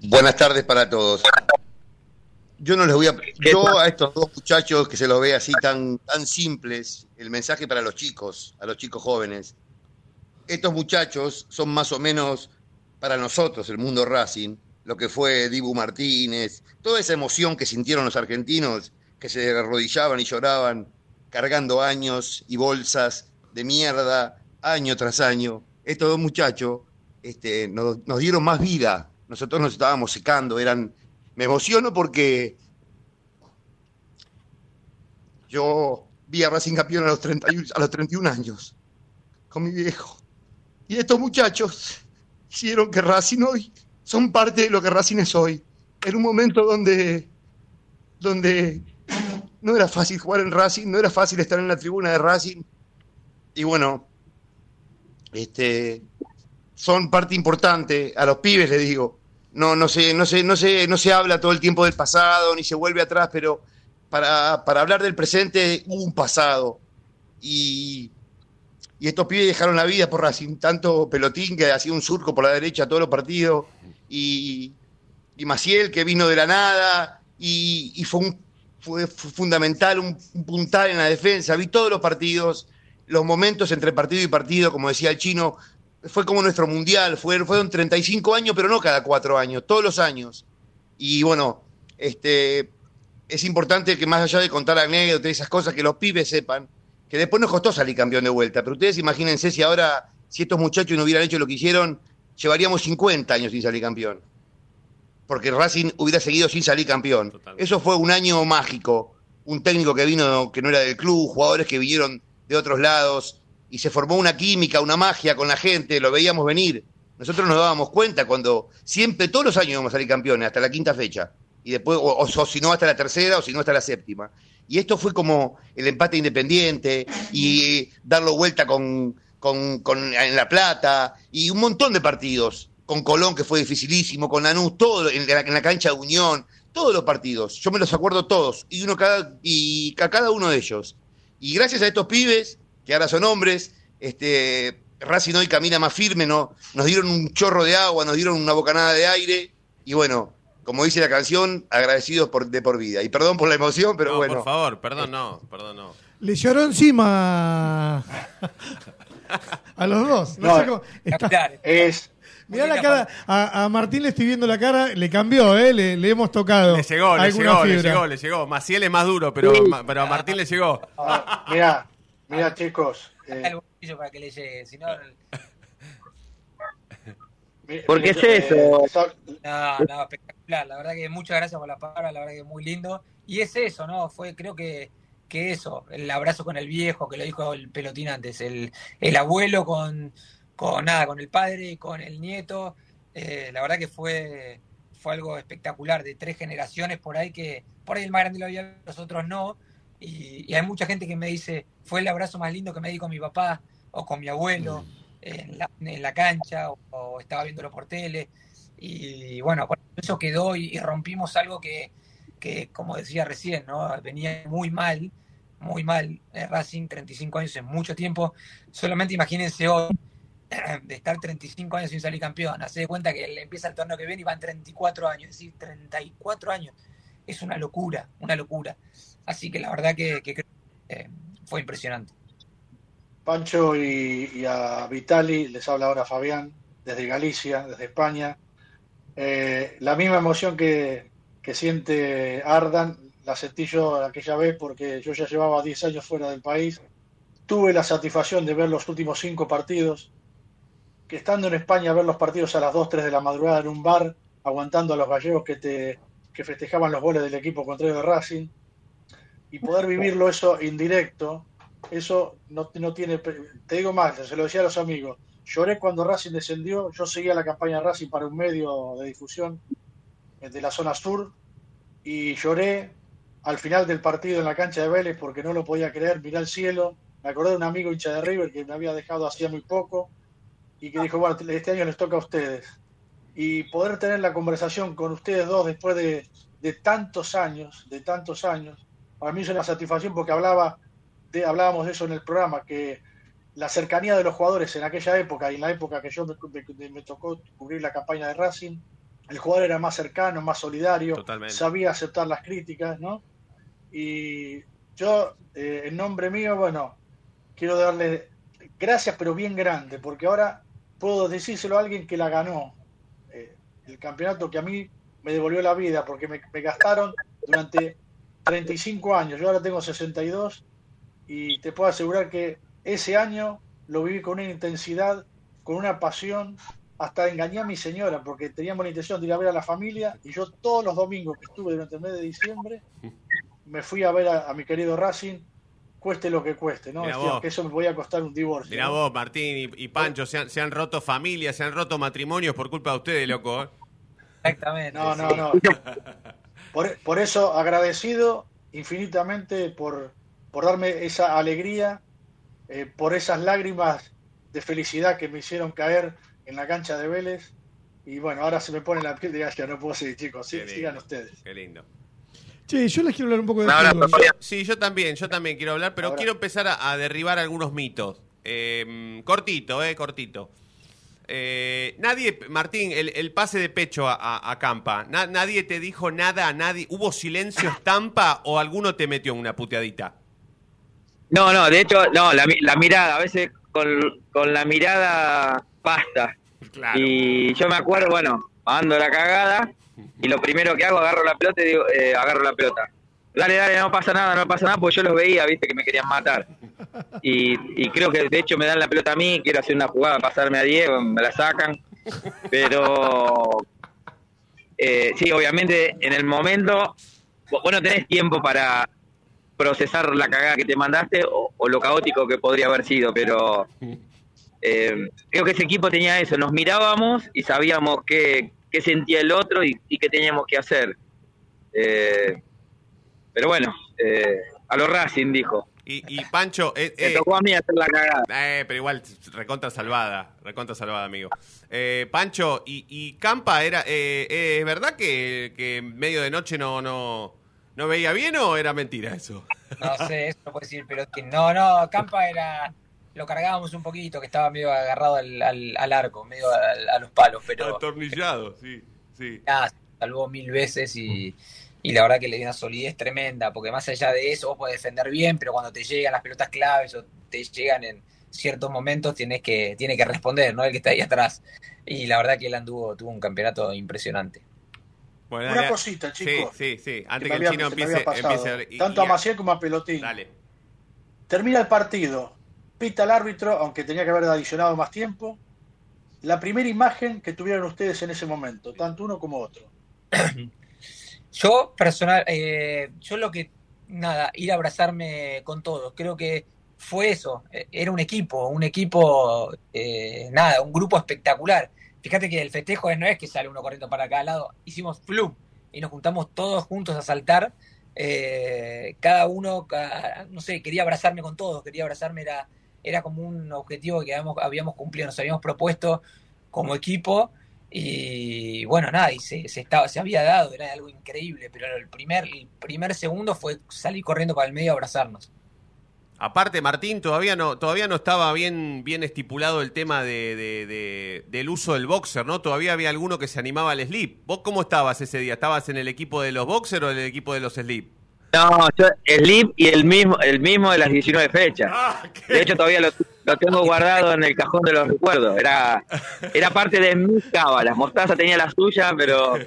Buenas tardes para todos. Yo no les voy a. Yo a estos dos muchachos que se los ve así tan, tan simples, el mensaje para los chicos, a los chicos jóvenes. Estos muchachos son más o menos para nosotros, el mundo Racing, lo que fue Dibu Martínez, toda esa emoción que sintieron los argentinos, que se arrodillaban y lloraban, cargando años y bolsas de mierda, año tras año. Estos dos muchachos este, nos, nos dieron más vida. Nosotros nos estábamos secando, eran. Me emociono porque yo vi a Racing campeón a los, 31, a los 31 años, con mi viejo. Y estos muchachos hicieron que Racing hoy son parte de lo que Racing es hoy. En un momento donde, donde no era fácil jugar en Racing, no era fácil estar en la tribuna de Racing. Y bueno, este, son parte importante. A los pibes les digo, no, no se, no se, no se, no se habla todo el tiempo del pasado, ni se vuelve atrás, pero para, para hablar del presente hubo un pasado. Y, y estos pibes dejaron la vida por Racing, tanto Pelotín que hacía un surco por la derecha todos los partidos, y, y Maciel que vino de la nada, y, fue, un, fue fu- fundamental, un, un puntal en la defensa, vi todos los partidos, los momentos entre partido y partido, como decía el chino, fue como nuestro mundial, fue, fueron 35 años, pero no cada cuatro años, todos los años. Y bueno, este, es importante que más allá de contar anécdotas y esas cosas, que los pibes sepan que después nos costó salir campeón de vuelta. Pero ustedes imagínense si ahora, si estos muchachos no hubieran hecho lo que hicieron, llevaríamos 50 años sin salir campeón. Porque Racing hubiera seguido sin salir campeón. Eso fue un año mágico. Un técnico que vino, que no era del club, jugadores que vinieron de otros lados, y se formó una química, una magia con la gente, lo veíamos venir. Nosotros nos dábamos cuenta cuando siempre, todos los años íbamos a salir campeones, hasta la quinta fecha. Y después, o, o- si no, hasta la tercera, o si no, hasta la séptima. Y esto fue como el empate independiente y darlo vuelta con, con- con- en La Plata y un montón de partidos. Con Colón, que fue dificilísimo, con Lanús, todo en la, en la cancha de Unión, todos los partidos. Yo me los acuerdo todos, y uno cada, y a cada uno de ellos. Y gracias a estos pibes, que ahora son hombres, este, Racing hoy camina más firme, ¿no? nos dieron un chorro de agua, nos dieron una bocanada de aire, y bueno, como dice la canción, agradecidos por, de por vida. Y perdón por la emoción, pero
no,
bueno.
por favor, perdón, no, perdón, no.
Le lloró encima a los dos. No,
No,
sé cómo. Está-
Es,
Mirá la cara, a, a Martín le estoy viendo la cara, le cambió, ¿eh? le, le hemos tocado.
Le llegó, le llegó, le llegó, le llegó. Maciel es más duro, pero,
Sí.
ma- pero a Martín le llegó.
mira, mira chicos. eh,
el bolsillo para que le llegue, si no.
Porque es eso.
eh,
No, no, espectacular. La verdad que muchas gracias por la palabra, la verdad que es muy lindo. Y es eso, ¿no? Fue, creo que, que eso, el abrazo con el viejo, que lo dijo el pelotín antes, el, el abuelo con, con nada, con el padre, con el nieto. Eh, la verdad que fue, fue algo espectacular, de tres generaciones por ahí que, por ahí el más grande lo había, los otros no. Y, y hay mucha gente que me dice, fue el abrazo más lindo que me di con mi papá o con mi abuelo en la, en la cancha o, o estaba viéndolo por tele. Y bueno, eso quedó y, y rompimos algo que, que, como decía recién, ¿no? venía muy mal, muy mal. Racing, 35 años en mucho tiempo. Solamente imagínense hoy de estar 35 años sin salir campeón. Hace de cuenta que empieza el torneo que viene y van 34 años. Es decir, 34 años. Es una locura, una locura. Así que la verdad que, que eh, fue impresionante.
Pancho y, a Vitali, les habla ahora Fabián, desde Galicia, desde España. Eh, la misma emoción que, que siente Ardan, la sentí yo aquella vez porque yo ya llevaba 10 años fuera del país. Tuve la satisfacción de ver los últimos cinco partidos, que estando en España ver los partidos a las 2, 3 de la madrugada en un bar, aguantando a los gallegos que, que festejaban los goles del equipo contrario de Racing, y poder vivirlo eso indirecto, eso no, no tiene. Te digo más, se lo decía a los amigos. Lloré cuando Racing descendió. Yo seguía la campaña de Racing para un medio de difusión eh, de la zona sur y lloré al final del partido en la cancha de Vélez porque no lo podía creer. Miré al cielo me acordé de un amigo hincha de River que me había dejado hacía muy poco y que dijo, bueno, este año les toca a ustedes. Y poder tener la conversación con ustedes dos después de, de tantos años, de tantos años, para mí es una satisfacción porque hablaba de, hablábamos de eso en el programa, que la cercanía de los jugadores en aquella época y en la época que yo me, me- me tocó cubrir la campaña de Racing, el jugador era más cercano, más solidario,
Totalmente.
sabía aceptar las críticas, ¿no? Y yo, eh, en nombre mío, bueno, quiero darle gracias, pero bien grande, porque ahora puedo decírselo a alguien que la ganó, eh, el campeonato que a mí me devolvió la vida, porque me, me gastaron durante 35 años, yo ahora tengo 62 y te puedo asegurar que ese año lo viví con una intensidad, con una pasión, hasta engañé a mi señora, porque teníamos la intención de ir a ver a la familia y yo todos los domingos que estuve durante el mes de diciembre me fui a ver a, a mi querido Racing, cueste lo que cueste, ¿no?
Mirá
Decía,
vos.
que eso me podía costar un divorcio.
Mirá
¿no?
vos, Martín y, y Pancho, se han, se han roto familias, se han roto matrimonios por culpa de ustedes, loco. ¿eh?
Exactamente.
No, no, no. Por, por eso agradecido infinitamente por, por darme esa alegría, eh, por esas lágrimas de felicidad que me hicieron caer en la cancha de Vélez. Y bueno, ahora se me pone la piel de gallina, no puedo seguir, chicos. Sí,
lindo.
sigan ustedes.
Qué lindo.
Che, yo les quiero hablar un poco de
No, no, sí, yo también, yo también quiero hablar, pero
Ahora-
quiero empezar a, a derribar algunos mitos. Eh, cortito, eh, cortito. Eh, nadie, Martín, el, el pase de pecho a, a- a Campa, na- nadie te dijo nada, nadie, ¿hubo silencio estampa o alguno te metió una puteadita?
No, no, de hecho, no, la mirada, a veces con, con la mirada basta.
Claro.
Y yo me acuerdo, bueno, mando la cagada y lo primero que hago, agarro la pelota y digo, eh, agarro la pelota. Dale, dale, no pasa nada, no pasa nada, porque yo los veía, viste, que me querían matar. Y, y creo que de hecho me dan la pelota a mí, quiero hacer una jugada, pasarme a Diego, me la sacan. Pero eh, sí, obviamente en el momento vos no tenés tiempo para procesar la cagada que te mandaste o, lo caótico que podría haber sido, pero eh, creo que ese equipo tenía eso, nos mirábamos y sabíamos qué, qué sentía el otro y, y qué teníamos que hacer. Eh, pero bueno, eh, a los Racing dijo.
Y, y Pancho, eh,
Me
eh,
tocó a mí hacer la cagada.
Eh, pero igual, recontra salvada, recontra salvada, amigo. Eh, Pancho, y, y Campa, era eh, eh, ¿es verdad que, que medio de noche no, no, no veía bien o era mentira eso?
No sé, eso no puede decir, pero que no, no, Campa era. Lo cargábamos un poquito, que estaba medio agarrado al, al, al arco, medio a, a los palos, pero.
Atornillado, sí, sí.
nada, se salvó mil veces y, y la verdad que le dio una solidez tremenda, porque más allá de eso vos podés defender bien, pero cuando te llegan las pelotas claves o te llegan en ciertos momentos tienes que, tiene que responder, ¿no? El que está ahí atrás. Y la verdad que él anduvo, tuvo un campeonato impresionante.
Bueno,
Una cosita, chicos.
Sí, sí, sí. Antes que, el
había-
chino empiece, empiece. Y-
Tanto
y-
a Maciel como a Pelotín.
Dale.
Termina el partido, pita el árbitro, aunque tenía que haber adicionado más tiempo. La primera imagen que tuvieron ustedes en ese momento, tanto uno como otro.
Yo, personal, eh, yo lo que, nada, ir a abrazarme con todos, creo que fue eso, eh, era un equipo, un equipo, eh, nada, un grupo espectacular. Fíjate que el festejo no es que sale uno corriendo para cada lado, hicimos flum y nos juntamos todos juntos a saltar, eh, cada uno, no sé, quería abrazarme con todos, quería abrazarme, era, era como un objetivo que habíamos, habíamos cumplido, nos habíamos propuesto como equipo y bueno, nada, y se, se, estaba, se había dado, era algo increíble, pero el primer, el primer segundo fue salir corriendo para el medio a abrazarnos.
Aparte, Martín, todavía no, todavía no estaba bien, bien estipulado el tema de, de- de- del uso del boxer, ¿no? Todavía había alguno que se animaba al slip. ¿Vos cómo estabas ese día? ¿Estabas en el equipo de los boxers o en el equipo de los slip?
No, yo, el LIP y el mismo, el mismo de las 19 fechas. De hecho, todavía lo, lo tengo guardado en el cajón de los recuerdos. Era, era parte de mis cábalas. Mostaza tenía las suyas, pero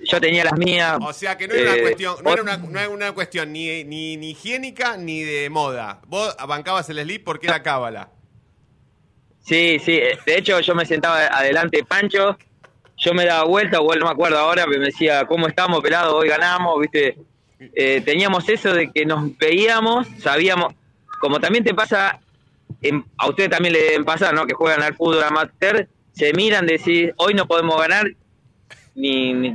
yo tenía las mías.
O sea que no era una
Eh,
cuestión, no era una, no era una cuestión ni, ni, ni higiénica ni de moda. Vos bancabas el slip porque era cábala.
Sí, sí. De hecho, yo me sentaba adelante de Pancho. Yo me daba vuelta, o no me acuerdo ahora, pero me decía, ¿cómo estamos, pelado? Hoy ganamos, ¿viste? Eh, teníamos eso de que nos veíamos, sabíamos, como también te pasa, a ustedes también le deben pasar, ¿no? Que juegan al fútbol amateur, se miran, decís, hoy no podemos ganar ni, ni,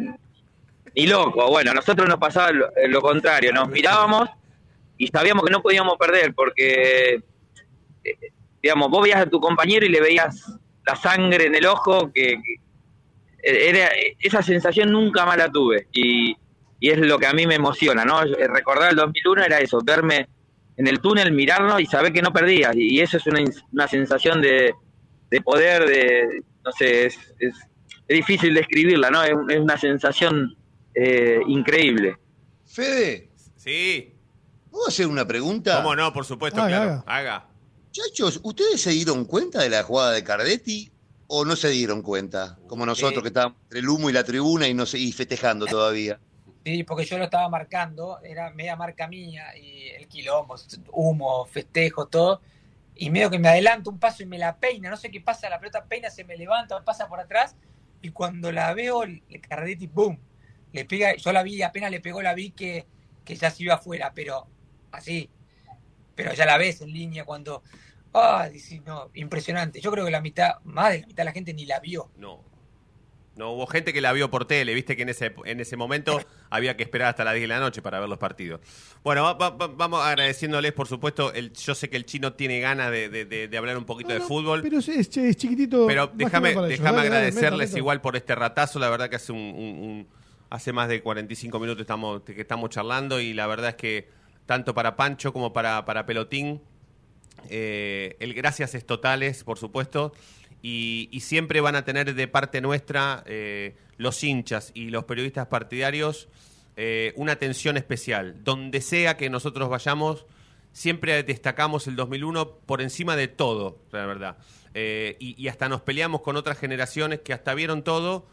ni loco. Bueno, a nosotros nos pasaba lo, contrario, nos mirábamos y sabíamos que no podíamos perder porque eh, digamos, vos veías a tu compañero y le veías la sangre en el ojo, que, que era, esa sensación nunca más la tuve. Y, y es lo que a mí me emociona, ¿no? Eh, Recordar el 2001 era eso, verme en el túnel, mirarnos y saber que no perdía. Y eso es una, una sensación de, de poder, de, no sé, es, es, es difícil describirla, ¿no? Es, es una sensación eh, increíble.
Fede,
Sí,
¿puedo hacer una pregunta?
cómo no, por supuesto,
Haga,
claro.
haga.
Haga.
Muchachos, ¿ustedes se dieron cuenta de la jugada de Cardetti o no se dieron cuenta? Como nosotros
Sí.
que estábamos entre el humo y la tribuna y, no sé, y festejando todavía.
Sí, porque yo lo estaba marcando, era media marca mía y el quilombo, humo, festejo, todo. Y medio que me adelanto un paso y me la peina, no sé qué pasa, la pelota peina, se me levanta, pasa por atrás y cuando la veo, el Cardetti, ¡boom! Le pega, yo la vi apenas le pegó, la vi que, que ya se iba afuera, pero así. Pero ya la ves en línea cuando. Ah, dices, no, impresionante. Yo creo que la mitad, más de la mitad de la gente ni la vio.
No. No, hubo gente que la vio por tele, viste que en ese, en ese momento había que esperar hasta las 10 de la noche para ver los partidos. Bueno, va- va- va- vamos agradeciéndoles, por supuesto, el, yo sé que el chino tiene ganas de, de- de- de hablar un poquito de fútbol.
Pero es, es- chiquitito.
Pero déjame, agradecerles
meta, meta.
igual por este ratazo. La verdad que hace un, un- un- hace más de 45 minutos estamos, que estamos charlando y la verdad es que tanto para Pancho como para, para Pelotín, eh, el gracias es totales, por supuesto. Y, siempre van a tener de parte nuestra eh, los hinchas y los periodistas partidarios eh, una atención especial. Donde sea que nosotros vayamos, siempre destacamos el 2001 por encima de todo, la verdad. Eh, y, y hasta nos peleamos con otras generaciones que hasta vieron todo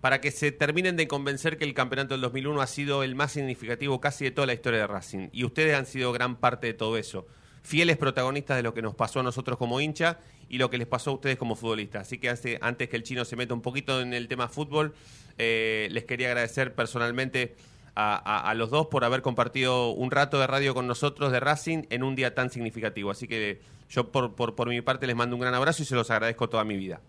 para que se terminen de convencer que el campeonato del 2001 ha sido el más significativo casi de toda la historia de Racing. Y ustedes han sido gran parte de todo eso. Fieles protagonistas de lo que nos pasó a nosotros como hincha y lo que les pasó a ustedes como futbolistas. Así que hace- antes que el chino se meta un poquito en el tema fútbol, eh, les quería agradecer personalmente a, a- a los dos por haber compartido un rato de radio con nosotros de Racing en un día tan significativo. Así que yo por, por, por mi parte les mando un gran abrazo y se los agradezco toda mi vida.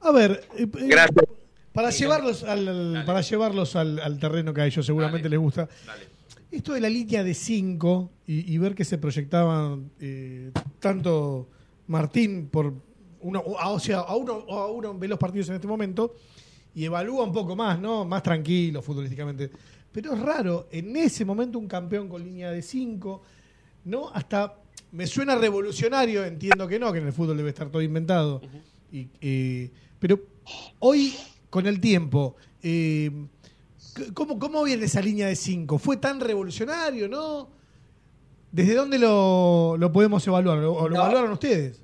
A ver, eh, eh,
Gracias.
para llevarlos al, para llevarlos al, al terreno que a ellos seguramente les gusta. Esto de la línea de 5 y, y ver que se proyectaban eh, tanto Martín por uno, o- o sea, a uno, a uno ve los partidos en este momento y evalúa un poco más, ¿no? Más tranquilo futbolísticamente. Pero es raro, en ese momento un campeón con línea de 5, ¿no? Hasta me suena revolucionario, entiendo que no, que en el fútbol debe estar todo inventado. Y, eh, pero hoy, con el tiempo, eh, ¿cómo, ¿cómo viene esa línea de 5? ¿Fue tan revolucionario, no? ¿Desde dónde lo, lo podemos evaluar? ¿O lo
No.
evaluaron ustedes?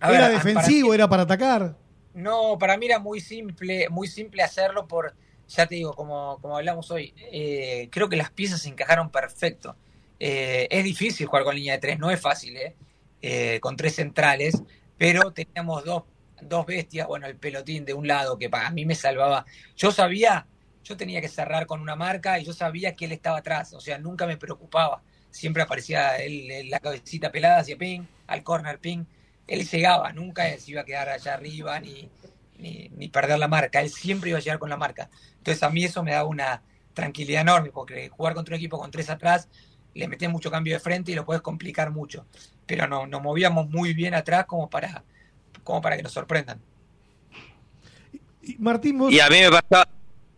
A
¿Era defensivo?
para mí-
¿Era para atacar?
No, para mí era muy simple, muy simple hacerlo por, ya te digo, como, como hablamos hoy, eh, creo que las piezas se encajaron perfecto. Eh, es difícil jugar con línea de tres, no es fácil. Eh, con tres centrales, pero teníamos dos, dos bestias, bueno, el pelotín de un lado que para mí me salvaba. Yo sabía, yo tenía que cerrar con una marca y yo sabía que él estaba atrás, o sea, nunca me preocupaba. Siempre aparecía él, él, la cabecita pelada hacia ping, al corner ping. Él llegaba, nunca se iba a quedar allá arriba ni, ni, ni perder la marca. Él siempre iba a llegar con la marca. Entonces a mí eso me daba una tranquilidad enorme, porque jugar contra un equipo con tres atrás, le metés mucho cambio de frente y lo puedes complicar mucho. Pero no, nos movíamos muy bien atrás como para, como para que nos sorprendan.
Y Martín, vos...
Y a mí me pasa,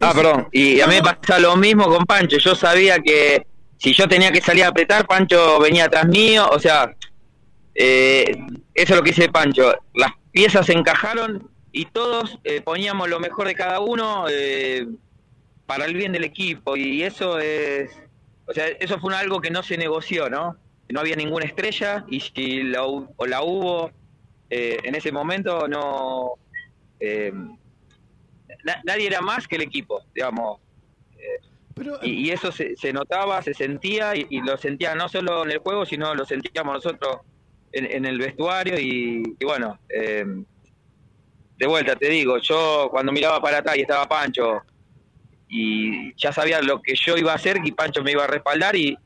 ah, perdón, y a mí me pasa lo mismo con Pancho. Yo sabía que si yo tenía que salir a apretar, Pancho venía atrás mío. O sea, eh, eso es lo que dice Pancho. Las piezas se encajaron y todos eh, poníamos lo mejor de cada uno eh, para el bien del equipo. Y eso es, o sea, eso fue algo que no se negoció, ¿no? No había ninguna estrella y si la, o la hubo eh, en ese momento, no. Na- nadie era más que el equipo, digamos. Eh, y, y eso se, se notaba, se sentía y, y lo sentía no solo en el juego, sino lo sentíamos nosotros en, en el vestuario y, y bueno, eh, de vuelta te digo, yo cuando miraba para atrás y estaba Pancho y ya sabía lo que yo iba a hacer y Pancho me iba a respaldar y,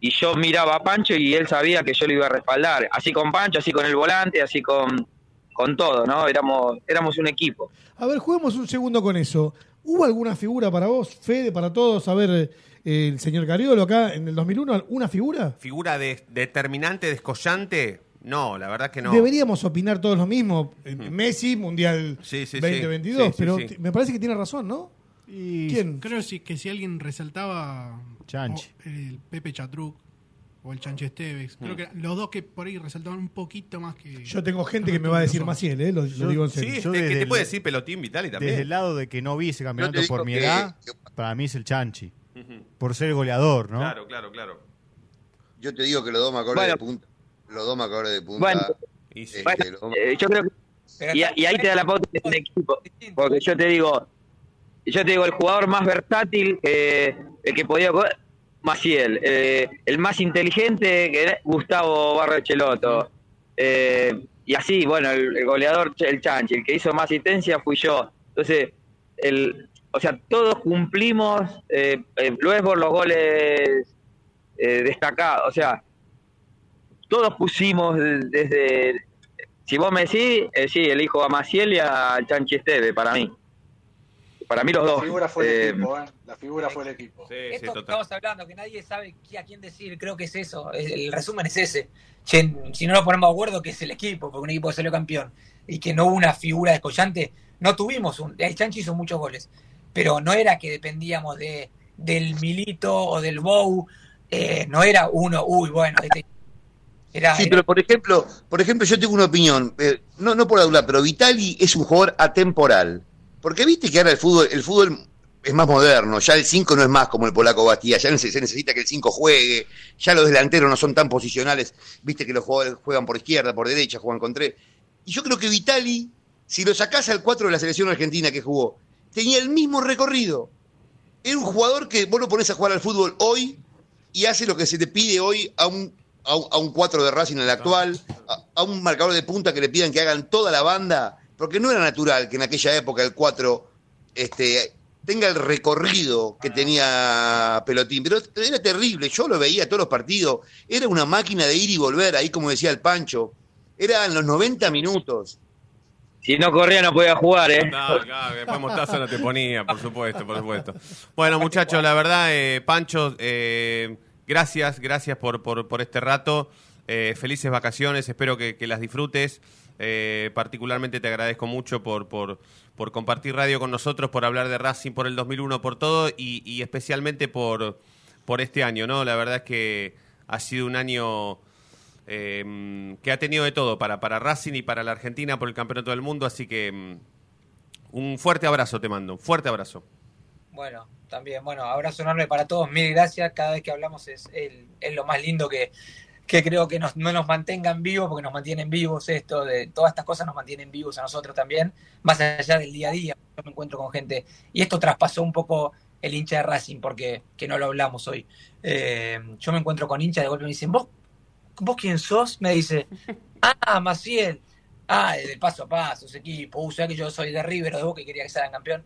y yo miraba a Pancho y él sabía que yo lo iba a respaldar, así con Pancho, así con el volante, así con, con todo, ¿no? Éramos, éramos un equipo.
A ver, juguemos un segundo con eso. ¿Hubo alguna figura para vos, Fede, para todos? A ver, eh, el señor Cariolo acá en el 2001, ¿una figura?
Figura de, determinante, descollante, No, la verdad que no.
Deberíamos opinar todos lo mismo. Eh, Messi, Mundial
Sí, sí, sí.
2022,
Sí, sí,
pero me parece que tiene razón, ¿no? ¿Quién?
Creo si- que si alguien resaltaba
Chanchi.
el Pepe Chatruc o el Chanche Esteves, creo que los dos que por ahí resaltaban un poquito más que...
Yo tengo gente que me va a decir Maciel, ¿eh? Lo, lo
Yo-
digo en
Sí,
serio.
Yo
es que te
el-
puede decir pelotín Vitali también.
Desde el lado de que no vi ese campeonato
Yo
por mi edad,
que-
para mí es el Chanchi. Por ser goleador, ¿no?
Claro, claro, claro.
Yo te digo que los dos me acordé
Bueno.
de punta. Los dos me acordé de punta.
Bueno,
Y sí.
Este,
Bueno,
los dos-
eh, yo creo que y, y ahí te da la pauta un equipo. Porque yo te digo, yo te digo, el jugador más versátil, eh, el que podía jugar, Maciel. Eh, el más inteligente, que era Gustavo Barrechelotto. Eh, y así, bueno, el, goleador, el Chanchi, el que hizo más asistencia fui yo. Entonces, el, o sea, todos cumplimos, eh, eh, los goles eh, destacados. O sea, todos pusimos de- desde si vos me decís, eh, sí, elijo a Maciel y a Chanchi Esteve, para mí. Para mí los
La
dos.
figura fue el
Eh,
equipo, ¿eh? La figura fue el equipo.
Sí, sí,
Esto que estamos hablando, que nadie sabe qué- a quién decir, creo que es eso. El resumen es ese. Che, si no nos ponemos de acuerdo, que es el equipo, porque un equipo que salió campeón y que no hubo una figura descollante, no tuvimos un. El Chanchi hizo muchos goles, pero no era que dependíamos de del Milito o del Bow, eh, no era uno, uy, bueno, este- era,
Sí,
era-
pero por ejemplo, por ejemplo, yo tengo una opinión, eh, no, no por hablar, pero Vitali es un jugador atemporal. Porque viste que ahora el fútbol, el fútbol es más moderno, ya el 5 no es más como el polaco Bastía, ya se, necesita que el 5 juegue, ya los delanteros no son tan posicionales, viste que los jugadores juegan por izquierda, por derecha, juegan con tres. Y yo creo que Vitali, si lo sacás al 4 de la selección argentina que jugó, tenía el mismo recorrido. Era un jugador que vos lo pones a jugar al fútbol hoy y hace lo que se te pide hoy a un, a un, a un 4 de Racing en el actual, a, a un marcador de punta que le pidan que hagan toda la banda, porque no era natural que en aquella época el 4 este, tenga el recorrido que tenía Pelotín, pero era terrible, yo lo veía todos los partidos, era una máquina de ir y volver, ahí como decía el Pancho, eran los 90 minutos.
si no corría, no podía jugar, ¿eh?
No, claro, que después Mostaza no te ponía, por supuesto, por supuesto. Bueno, muchachos, la verdad, eh, Pancho, eh, gracias, gracias por, por, por este rato. Eh, felices vacaciones, espero que, que las disfrutes. Eh, particularmente te agradezco mucho por, por, por compartir radio con nosotros, por hablar de Racing por el 2001, por todo y, especialmente por, por este año, ¿no? La verdad es que ha sido un año eh, que ha tenido de todo para, para Racing y para la Argentina por el Campeonato del Mundo, así que mm, un fuerte abrazo te mando, un fuerte abrazo.
Bueno, también, bueno, abrazo enorme para todos, mil gracias. Cada vez que hablamos es, es lo más lindo que, que creo que nos, no nos mantengan vivos, porque nos mantienen vivos esto, de todas estas cosas nos mantienen vivos a nosotros también, más allá del día a día. Yo me encuentro con gente, y esto traspasó un poco el hincha de Racing, porque que no lo hablamos hoy. Eh, yo me encuentro con hinchas de golpe me dicen, ¿vos, ¿vos quién sos? Me dice, ah, Maciel. Ah, de paso a paso, ese equipo. Uh, que yo soy de River o de Boca y quería que sean campeón.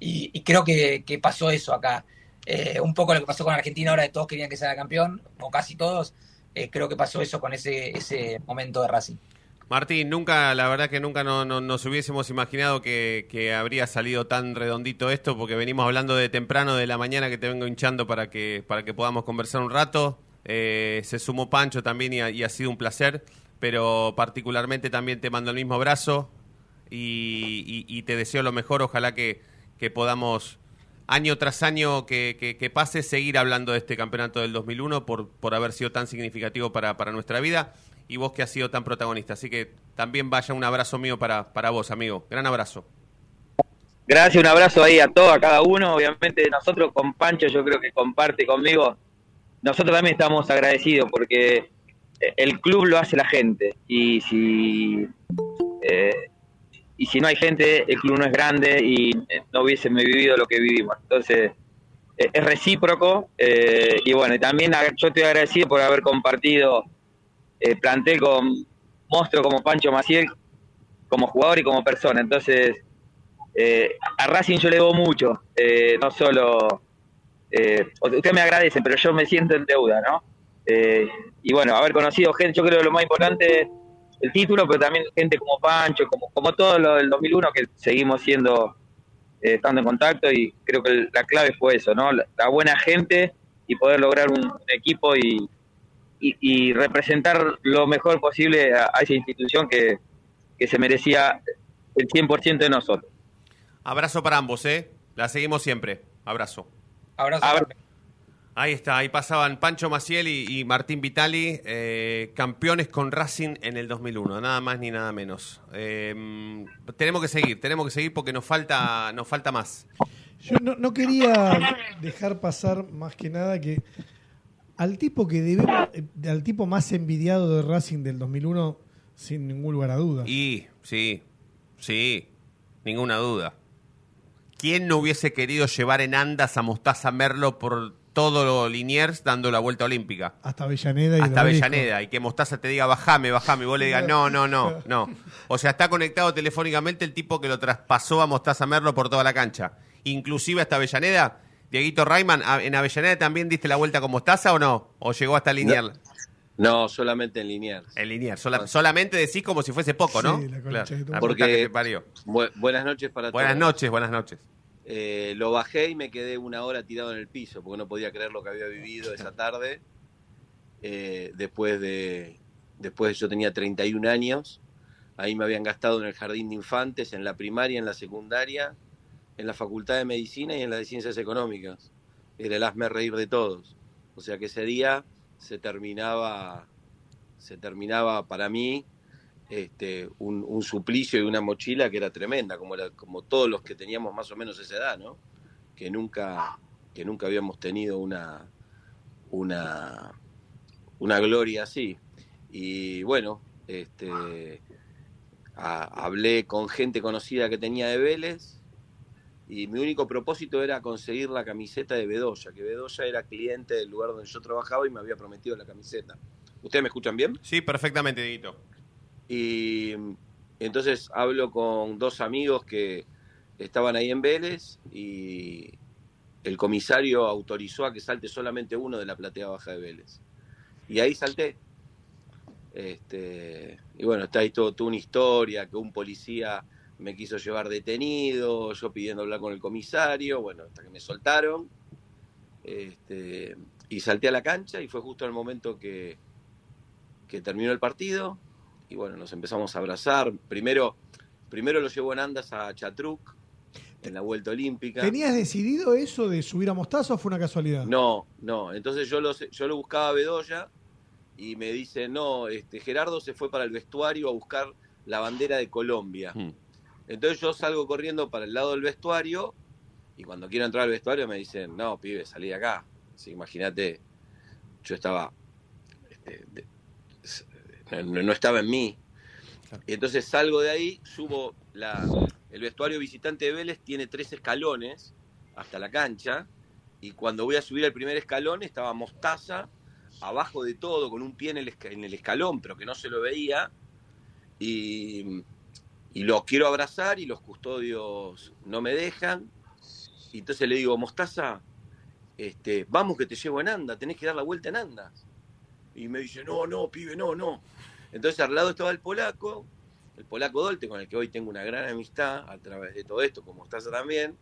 Y, y creo que, que pasó eso acá. Eh, un poco lo que pasó con Argentina ahora de todos querían que sea campeón, o casi todos. Eh, creo que pasó eso con ese, ese momento de Racing.
Martín, nunca, la verdad que nunca no, no- nos hubiésemos imaginado que, habría salido tan redondito esto, porque venimos hablando de temprano de la mañana que te vengo hinchando para que, para que podamos conversar un rato. Eh, se sumó Pancho también y ha, y ha sido un placer, pero particularmente también te mando el mismo abrazo y, y- y te deseo lo mejor. Ojalá que, que podamos año tras año que, pase seguir hablando de este campeonato del 2001 por, por haber sido tan significativo para, para nuestra vida y vos que has sido tan protagonista. Así que también vaya un abrazo mío para, para vos, amigo. Gran abrazo.
Gracias, un abrazo ahí a todos, a cada uno. Obviamente nosotros con Pancho, yo creo que comparte conmigo. Nosotros también estamos agradecidos porque el club lo hace la gente. Y si, eh, y si no hay gente, el club no es grande y eh, no hubiésemos vivido lo que vivimos. Entonces, eh, es recíproco. eh, y bueno, también yo estoy agradecido por haber compartido eh, plantel con monstruos como Pancho Maciel, como jugador y como persona. Entonces, eh, a Racing yo le debo mucho, eh, no solo... Ustedes me agradecen, pero yo me siento en deuda, ¿no? Y bueno, haber conocido gente, yo creo que lo más importante el título, pero también gente como Pancho, como, como todo lo del 2001, que seguimos siendo, eh, estando en contacto, y creo que la clave fue eso, ¿no? La, la buena gente y poder lograr un, un equipo y, y- y representar lo mejor posible a, a esa institución que, que se merecía el 100% de nosotros.
Abrazo para ambos, ¿eh? La seguimos siempre. Abrazo.
Abrazo.
Ahí está, ahí pasaban Pancho Maciel y, y Martín Vitali, eh, campeones con Racing en el 2001, nada más ni nada menos. Eh, tenemos que seguir, tenemos que seguir porque nos falta, nos falta más.
Yo no, no quería dejar pasar más que nada que al tipo que debemos, eh, al tipo más envidiado de Racing del 2001, sin ningún lugar a duda.
Y sí, sí, ninguna duda. ¿Quién no hubiese querido llevar en andas a Mostaza Merlo por todo lo Liniers dando la vuelta olímpica?
Hasta Avellaneda y
Hasta. Avellaneda y que Mostaza te diga bajame, bajame y vos le digas no, no, no, no. O sea, está conectado telefónicamente el tipo que lo traspasó a Mostaza Merlo por toda la cancha. Inclusive hasta Avellaneda. Dieguito Rayman, ¿a- ¿en Avellaneda también diste la vuelta con Mostaza o no? ¿O llegó hasta Liniers?
No, solamente en Liniers.
En Liniers. sola- solamente decís como si fuese poco, ¿no?
Sí, la concha
Claro,
de tu
la puta que te parió.
Bu- buenas noches para
Buenas
todos.
noches, buenas noches.
Eh, lo bajé y me quedé una hora tirado en el piso porque no podía creer lo que había vivido esa tarde. Eh, después de después yo tenía 31 años. Ahí me habían gastado en el jardín de infantes, en la primaria, en la secundaria, en la facultad de medicina y en la de ciencias económicas. Era el hazme reír de todos. O sea que ese día se terminaba, se terminaba para mí este, un, suplicio y una mochila que era tremenda, como, era, como todos los que teníamos más o menos esa edad, ¿no? Que nunca, que nunca habíamos tenido una, una, una gloria así. Y bueno, este, hablé con gente conocida que tenía de Vélez y mi único propósito era conseguir la camiseta de Bedoya, que Bedoya era cliente del lugar donde yo trabajaba y me había prometido la camiseta. ¿Ustedes me escuchan bien?
Sí, perfectamente, Dieguito.
Y entonces hablo con dos amigos que estaban ahí en Vélez y el comisario autorizó a que salte solamente uno de la platea baja de Vélez. Y ahí salté. Este, y bueno, está ahí toda una historia, que un policía me quiso llevar detenido, yo pidiendo hablar con el comisario, bueno, hasta que me soltaron. Este, y salté a la cancha y fue justo el momento que, que terminó el partido y bueno, nos empezamos a abrazar. Primero, primero lo llevó en andas a Chatruc en la vuelta olímpica.
¿Tenías decidido eso de subir a Mostaza o fue una casualidad?
No, no. Entonces yo lo, yo lo buscaba a Bedoya y me dice, no, este, Gerardo se fue para el vestuario a buscar la bandera de Colombia. Entonces yo salgo corriendo para el lado del vestuario y cuando quiero entrar al vestuario me dicen, no, pibe, salí de acá. Así imagínate, yo estaba, este, de- no, no estaba en mí. Y entonces salgo de ahí, subo la, el vestuario visitante de Vélez tiene tres escalones hasta la cancha y cuando voy a subir el primer escalón estaba Mostaza abajo de todo con un pie en el, en el escalón pero que no se lo veía y, y lo quiero abrazar y los custodios no me dejan y entonces le digo Mostaza este, vamos que te llevo en anda tenés que dar la vuelta en andas y me dice no no pibe no no entonces al lado estaba el polaco el polaco Dolte, con el que hoy tengo una gran amistad a través de todo esto, como estás también,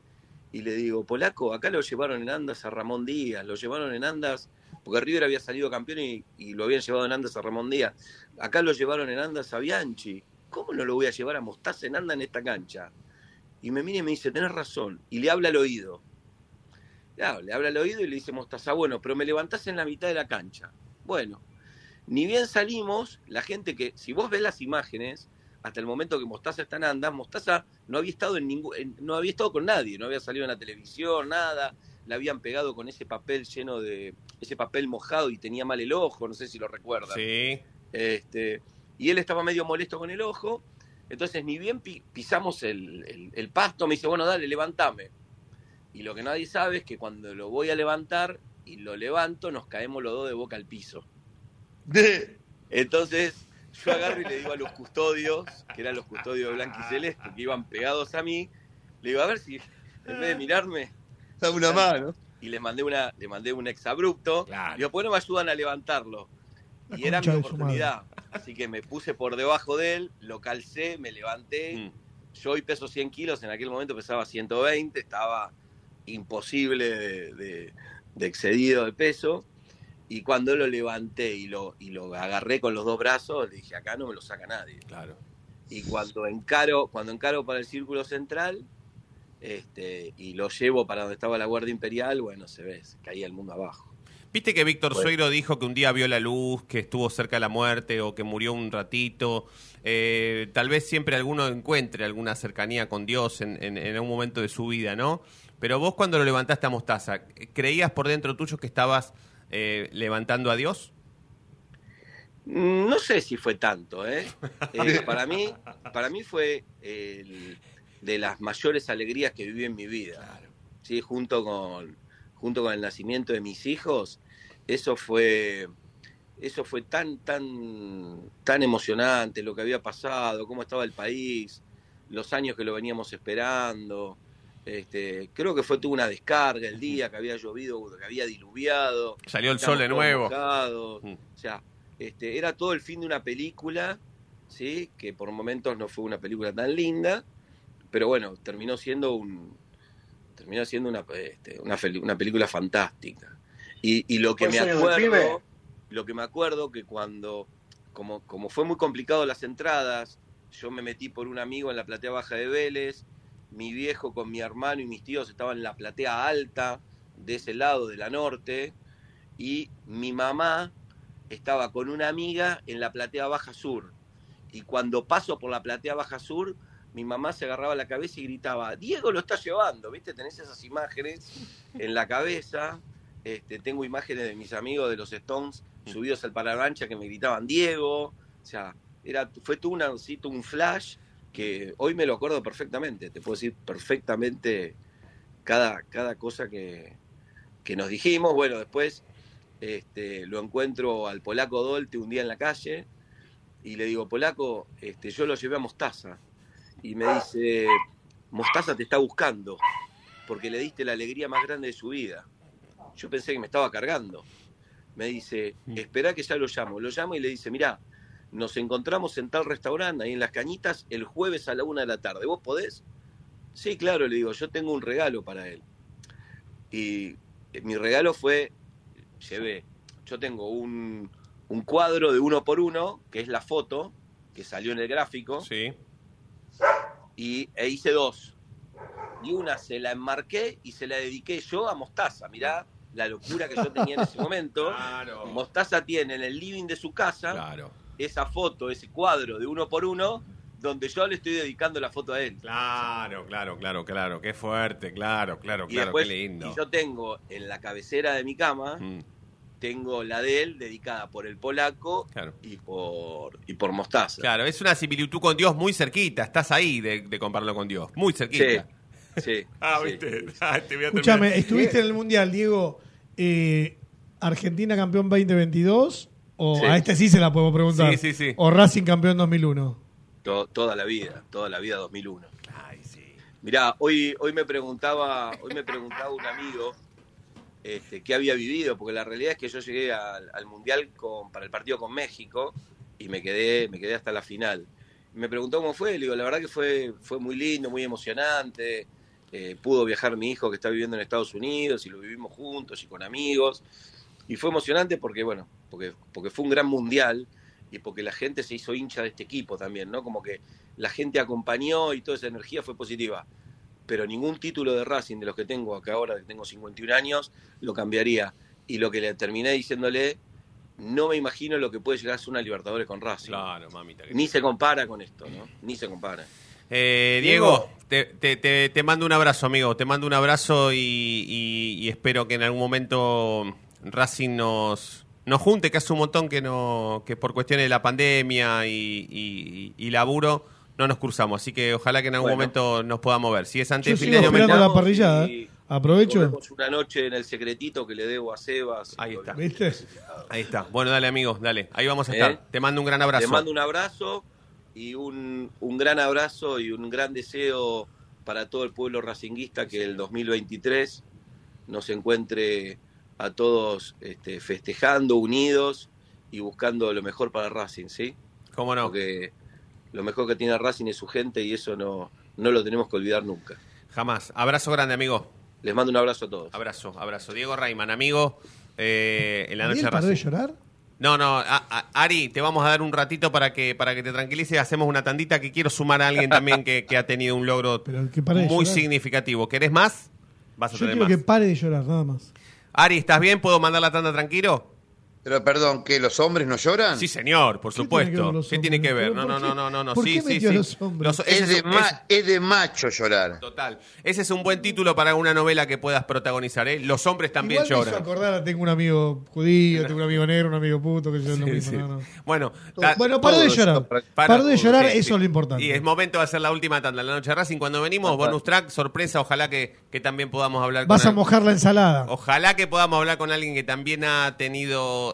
y le digo, polaco, acá lo llevaron en andas a Ramón Díaz, lo llevaron en andas, porque River había salido campeón y, lo habían llevado en andas a Ramón Díaz, acá lo llevaron en andas a Bianchi, ¿cómo no lo voy a llevar a Mostaza en anda en esta cancha? Y me mira y me dice, tenés razón, y le habla al oído. Claro, le habla al oído y le dice Mostaza, bueno, pero me levantás en la mitad de la cancha. Bueno, ni bien salimos, la gente que, si vos ves las imágenes, hasta el momento que Mostaza está en andas, Mostaza no había estado en ningún, no había estado con nadie, no había salido en la televisión, nada, le habían pegado con ese papel lleno de, ese papel mojado y tenía mal el ojo, no sé si lo recuerdan.
Sí.
Este, y él estaba medio molesto con el ojo, entonces ni bien pi- pisamos el, el- el pasto, me dice, bueno, dale, levantame. Y lo que nadie sabe es que cuando lo voy a levantar y lo levanto, nos caemos los dos de boca al piso. Entonces, yo agarro y le digo a los custodios, que eran los custodios de Blanqui Celeste, que iban pegados a mí, le digo, a ver si en vez de mirarme.
Dame una mano.
Y le mandé una, le mandé un exabrupto. Le digo, ¿por qué no me ayudan a levantarlo? Y era mi oportunidad. Así que me puse por debajo de él, lo calcé, me levanté.
Mm.
Yo hoy peso 100 kilos, en aquel momento pesaba 120, estaba imposible de, de- de excedido de peso. Y cuando lo levanté y lo, y lo agarré con los dos brazos, le dije, acá no me lo saca nadie.
Claro.
Y cuando encaro, cuando encaro para el círculo central, este, y lo llevo para donde estaba la Guardia Imperial, bueno, se ve, se caía el mundo abajo.
Viste que Víctor
Bueno.
Sueiro dijo que un día vio la luz, que estuvo cerca de la muerte o que murió un ratito. Eh, tal vez siempre alguno encuentre alguna cercanía con Dios en, en, en un momento de su vida, ¿no? Pero vos cuando lo levantaste a Mostaza, ¿creías por dentro tuyo que estabas eh, levantando a Dios?
No sé si fue tanto, ¿eh? Eh, para, mí, para mí fue el- de las mayores alegrías que viví en mi vida. ¿sí? Junto, con, junto con el nacimiento de mis hijos, eso fue, eso fue tan, tan, tan emocionante, lo que había pasado, cómo estaba el país, los años que lo veníamos esperando. Este, creo que fue tuvo una descarga el día que había llovido, que había diluviado.
Salió el sol de nuevo.
mojados.
Mm.
O sea, este, era todo el fin de una película, ¿sí? que por momentos no fue una película tan linda, pero bueno, terminó siendo un terminó siendo una, este, una, película fantástica. Y, y lo que
¿Fue
me acuerdo, lo que me acuerdo que cuando, como, como fue muy complicado las entradas, yo me metí por un amigo en la platea baja de Vélez, mi viejo con mi hermano y mis tíos estaban en la platea alta, de ese lado, de la norte, y mi mamá estaba con una amiga en la platea baja sur. Y cuando paso por la platea baja sur, mi mamá se agarraba la cabeza y gritaba, Diego lo está llevando, ¿viste? Tenés esas imágenes en la cabeza. Este, tengo imágenes de mis amigos de los Stones subidos al paravancha que me gritaban Diego. O sea, era, fue todo todo un flash que hoy me lo acuerdo perfectamente. Te puedo decir perfectamente cada, cada cosa que, que nos dijimos. Bueno, después este, lo encuentro al polaco Dolte un día en la calle y le digo, polaco, este, yo lo llevé a Mostaza. Y me dice, Mostaza te está buscando porque le diste la alegría más grande de su vida. Yo pensé que me estaba cargando. Me dice, espera que ya lo llamo. Lo llamo y le dice, mirá, nos encontramos en tal restaurante, ahí en Las Cañitas, el jueves a la una de la tarde. ¿Vos podés? Sí, claro, le digo, yo tengo un regalo para él. Y eh, mi regalo fue, llevé, yo tengo un, un cuadro de uno por uno, que es la foto, que salió en el gráfico.
Sí.
Y e hice dos. Y una se la enmarqué y se la dediqué yo a Mostaza. Mirá la locura que yo tenía en ese momento. Mostaza tiene en el living de su casa esa foto, ese cuadro de uno por uno, donde yo le estoy dedicando la foto a él.
Claro, claro, claro, claro. Qué fuerte, claro, claro,
Y
claro,
después,
qué lindo.
y yo tengo en la cabecera de mi cama,
Mm.
tengo la de él dedicada por el polaco y por y por Mostaza.
Claro, es una similitud con Dios muy cerquita. Estás ahí de, de compararlo con Dios. Muy cerquita.
Sí.
Ah,
sí.
viste. Ah, te voy a.
¿estuviste en el Mundial, Diego? eh, ¿Argentina campeón 2022? O
Sí.
a este sí se la podemos preguntar.
Sí, sí, sí.
¿O Racing campeón 2001?
To- toda la vida, toda la vida 2001. Mirá, hoy, hoy me preguntaba, hoy me preguntaba un amigo este, qué había vivido, porque la realidad es que yo llegué al, al mundial con, para el partido con México y me quedé, me quedé hasta la final. Me preguntó cómo fue, le digo, la verdad que fue, fue muy lindo, muy emocionante. eh, pudo viajar mi hijo que está viviendo en Estados Unidos y lo vivimos juntos y con amigos. Y fue emocionante porque, bueno, porque, porque fue un gran mundial y porque la gente se hizo hincha de este equipo también, ¿no? Como que la gente acompañó y toda esa energía fue positiva. Pero ningún título de Racing de los que tengo acá ahora, que tengo 51 años, lo cambiaría. Y lo que le terminé diciéndole, no me imagino lo que puede llegar a ser una Libertadores con Racing.
Claro, mamita.
Ni se compara con esto, ¿no? Ni se compara.
Eh, Diego, te, te- te- te mando un abrazo, amigo. Te mando un abrazo y, y- y espero que en algún momento Racing nos, nos junte, que hace un montón que no que por cuestiones de la pandemia y, y- y laburo no nos cruzamos. Así que ojalá que en algún
Bueno.
momento nos podamos ver. Si es antes
Yo
de fin de año,
la parrillada.
y-
Aprovecho.
Una noche en el secretito que le debo a Sebas.
Ahí está.
¿Viste?
Ahí está. Bueno, dale, amigo, dale. Ahí vamos a
¿Eh?
estar. Te mando un gran abrazo.
Te mando un abrazo y un, un gran abrazo y un gran deseo para todo el pueblo racinguista que el 2023 nos encuentre a todos este, festejando, unidos y buscando lo mejor para Racing, ¿sí?
¿Cómo no?
Porque lo mejor que tiene Racing es su gente y eso no, no lo tenemos que olvidar nunca.
Jamás. Abrazo grande, amigo.
Les mando un abrazo a todos.
Abrazo, abrazo. Diego Rayman, amigo eh, en la noche
¿Ariel
de
llorar?
No, no, a- a- Ari, te vamos a dar un ratito para que para que te tranquilices. Hacemos una tandita que quiero sumar a alguien también que, que ha tenido un logro
que pare de
muy
llorar.
significativo. ¿Querés más? Vas a
Yo
tener
quiero
más.
que pare de llorar, nada más.
Ari, ¿estás bien? ¿Puedo mandar la tanda tranquilo?
Pero perdón, ¿que los hombres no lloran?
Sí, señor, por supuesto. ¿Qué tiene que ver?
¿Pero
No, no, no, no, no, no.
¿Por
Sí,
qué
sí,
a
sí.
los hombres?
Los-
Es de
un-
ma- es de macho llorar.
Total. Ese es un buen título para una novela que puedas protagonizar, ¿eh? Los hombres también
Igual me hizo
lloran.
acordar, tengo un amigo judío, tengo un amigo negro, un amigo puto, que yo no, no.
Bueno,
Bueno, paró de llorar. Paró de llorar, eso es lo importante.
Y es momento de hacer la última tanda en la noche de Racing. Cuando venimos, bonus track, sorpresa, ojalá que, que también podamos hablar
Vas
con
a
al-
mojar la ensalada.
Ojalá que podamos hablar con alguien que también ha tenido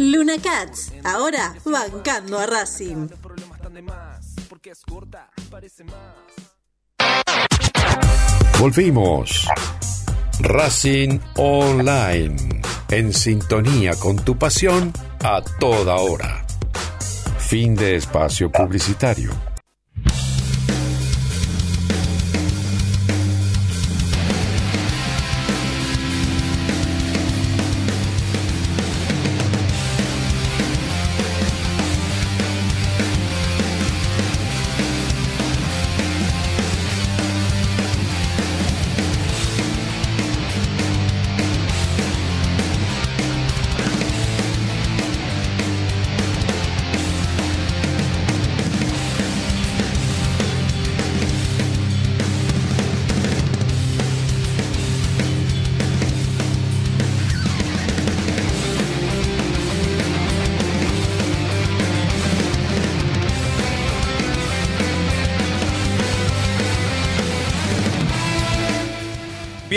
Luna Cats, ahora bancando a Racing.
Volvimos. Racing Online. En sintonía con tu pasión a toda hora. Fin de espacio publicitario.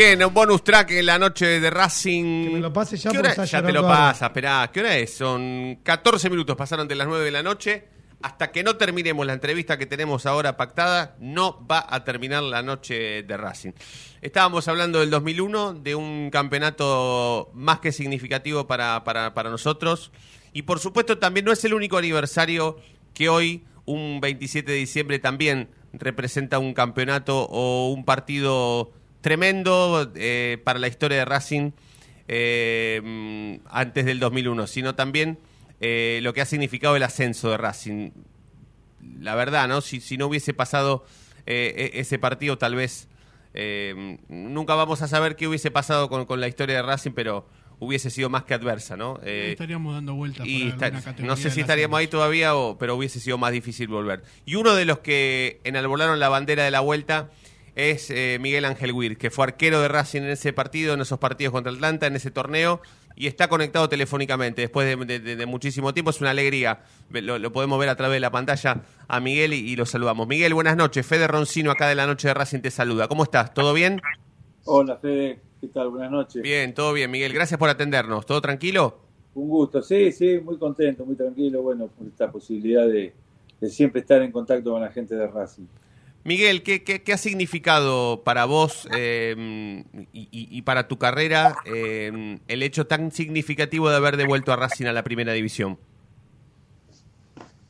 Bien, un bonus track en la noche de Racing.
Que me lo pase ya
¿Qué hora- Ya te lo pasa, esperá. ¿Qué hora es? Son 14 minutos, pasaron de las 9 de la noche. Hasta que no terminemos la entrevista que tenemos ahora pactada, no va a terminar la noche de Racing. Estábamos hablando del 2001, de un campeonato más que significativo para, para, para nosotros. Y por supuesto también no es el único aniversario que hoy, un 27 de diciembre, también representa un campeonato o un partido tremendo eh, para la historia de Racing eh, antes del 2001, sino también eh, lo que ha significado el ascenso de Racing. La verdad, ¿no? Si, si no hubiese pasado eh, e- ese partido, tal vez eh, nunca vamos a saber qué hubiese pasado con, con la historia de Racing, pero hubiese sido más que adversa, ¿no? Eh,
Estaríamos dando vueltas
y
por
está-
alguna categoría
no sé si estaríamos ahí todavía, o, pero hubiese sido más difícil volver. Y uno de los que enarbolaron la bandera de la vuelta es eh, Miguel Ángel Weir, que fue arquero de Racing en ese partido, en esos partidos contra Atlanta, en ese torneo, y está conectado telefónicamente después de, de- de- de muchísimo tiempo. Es una alegría, lo, lo podemos ver a través de la pantalla a Miguel y, y lo saludamos. Miguel, buenas noches. Fede Roncino acá de la noche de Racing te saluda. ¿Cómo estás? ¿Todo bien?
Hola Fede, ¿qué tal? Buenas noches.
Bien, todo bien, Miguel. Gracias por atendernos. ¿Todo tranquilo?
Un gusto, sí, sí, muy contento, muy tranquilo, bueno, por esta posibilidad de, de siempre estar en contacto con la gente de Racing.
Miguel, ¿qué, qué, ha significado para vos eh, y, para tu carrera eh, el hecho tan significativo de haber devuelto a Racing a la primera división?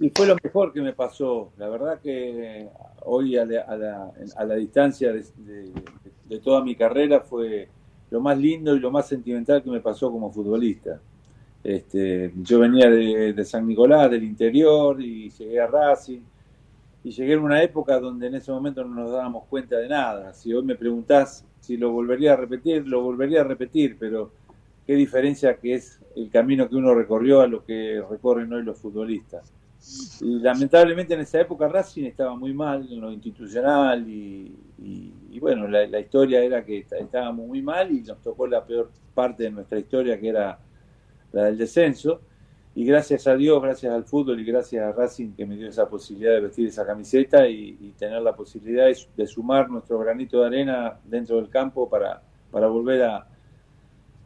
Y fue lo mejor que me pasó, la verdad que hoy a la, a la- a la distancia de, toda mi carrera fue lo más lindo y lo más sentimental que me pasó como futbolista. Este, yo venía de San Nicolás, del interior, y llegué a Racing, y llegué en una época donde en ese momento no nos dábamos cuenta de nada. Si hoy me preguntás si lo volvería a repetir, lo volvería a repetir, pero qué diferencia que es el camino que uno recorrió a lo que recorren hoy los futbolistas. Y lamentablemente en esa época Racing estaba muy mal en lo institucional y, bueno, la, la historia era que est- estábamos muy mal y nos tocó la peor parte de nuestra historia que era la del descenso. Y gracias a Dios, gracias al fútbol y gracias a Racing que me dio esa posibilidad de vestir esa camiseta y, tener la posibilidad de, sumar nuestro granito de arena dentro del campo para, para volver a,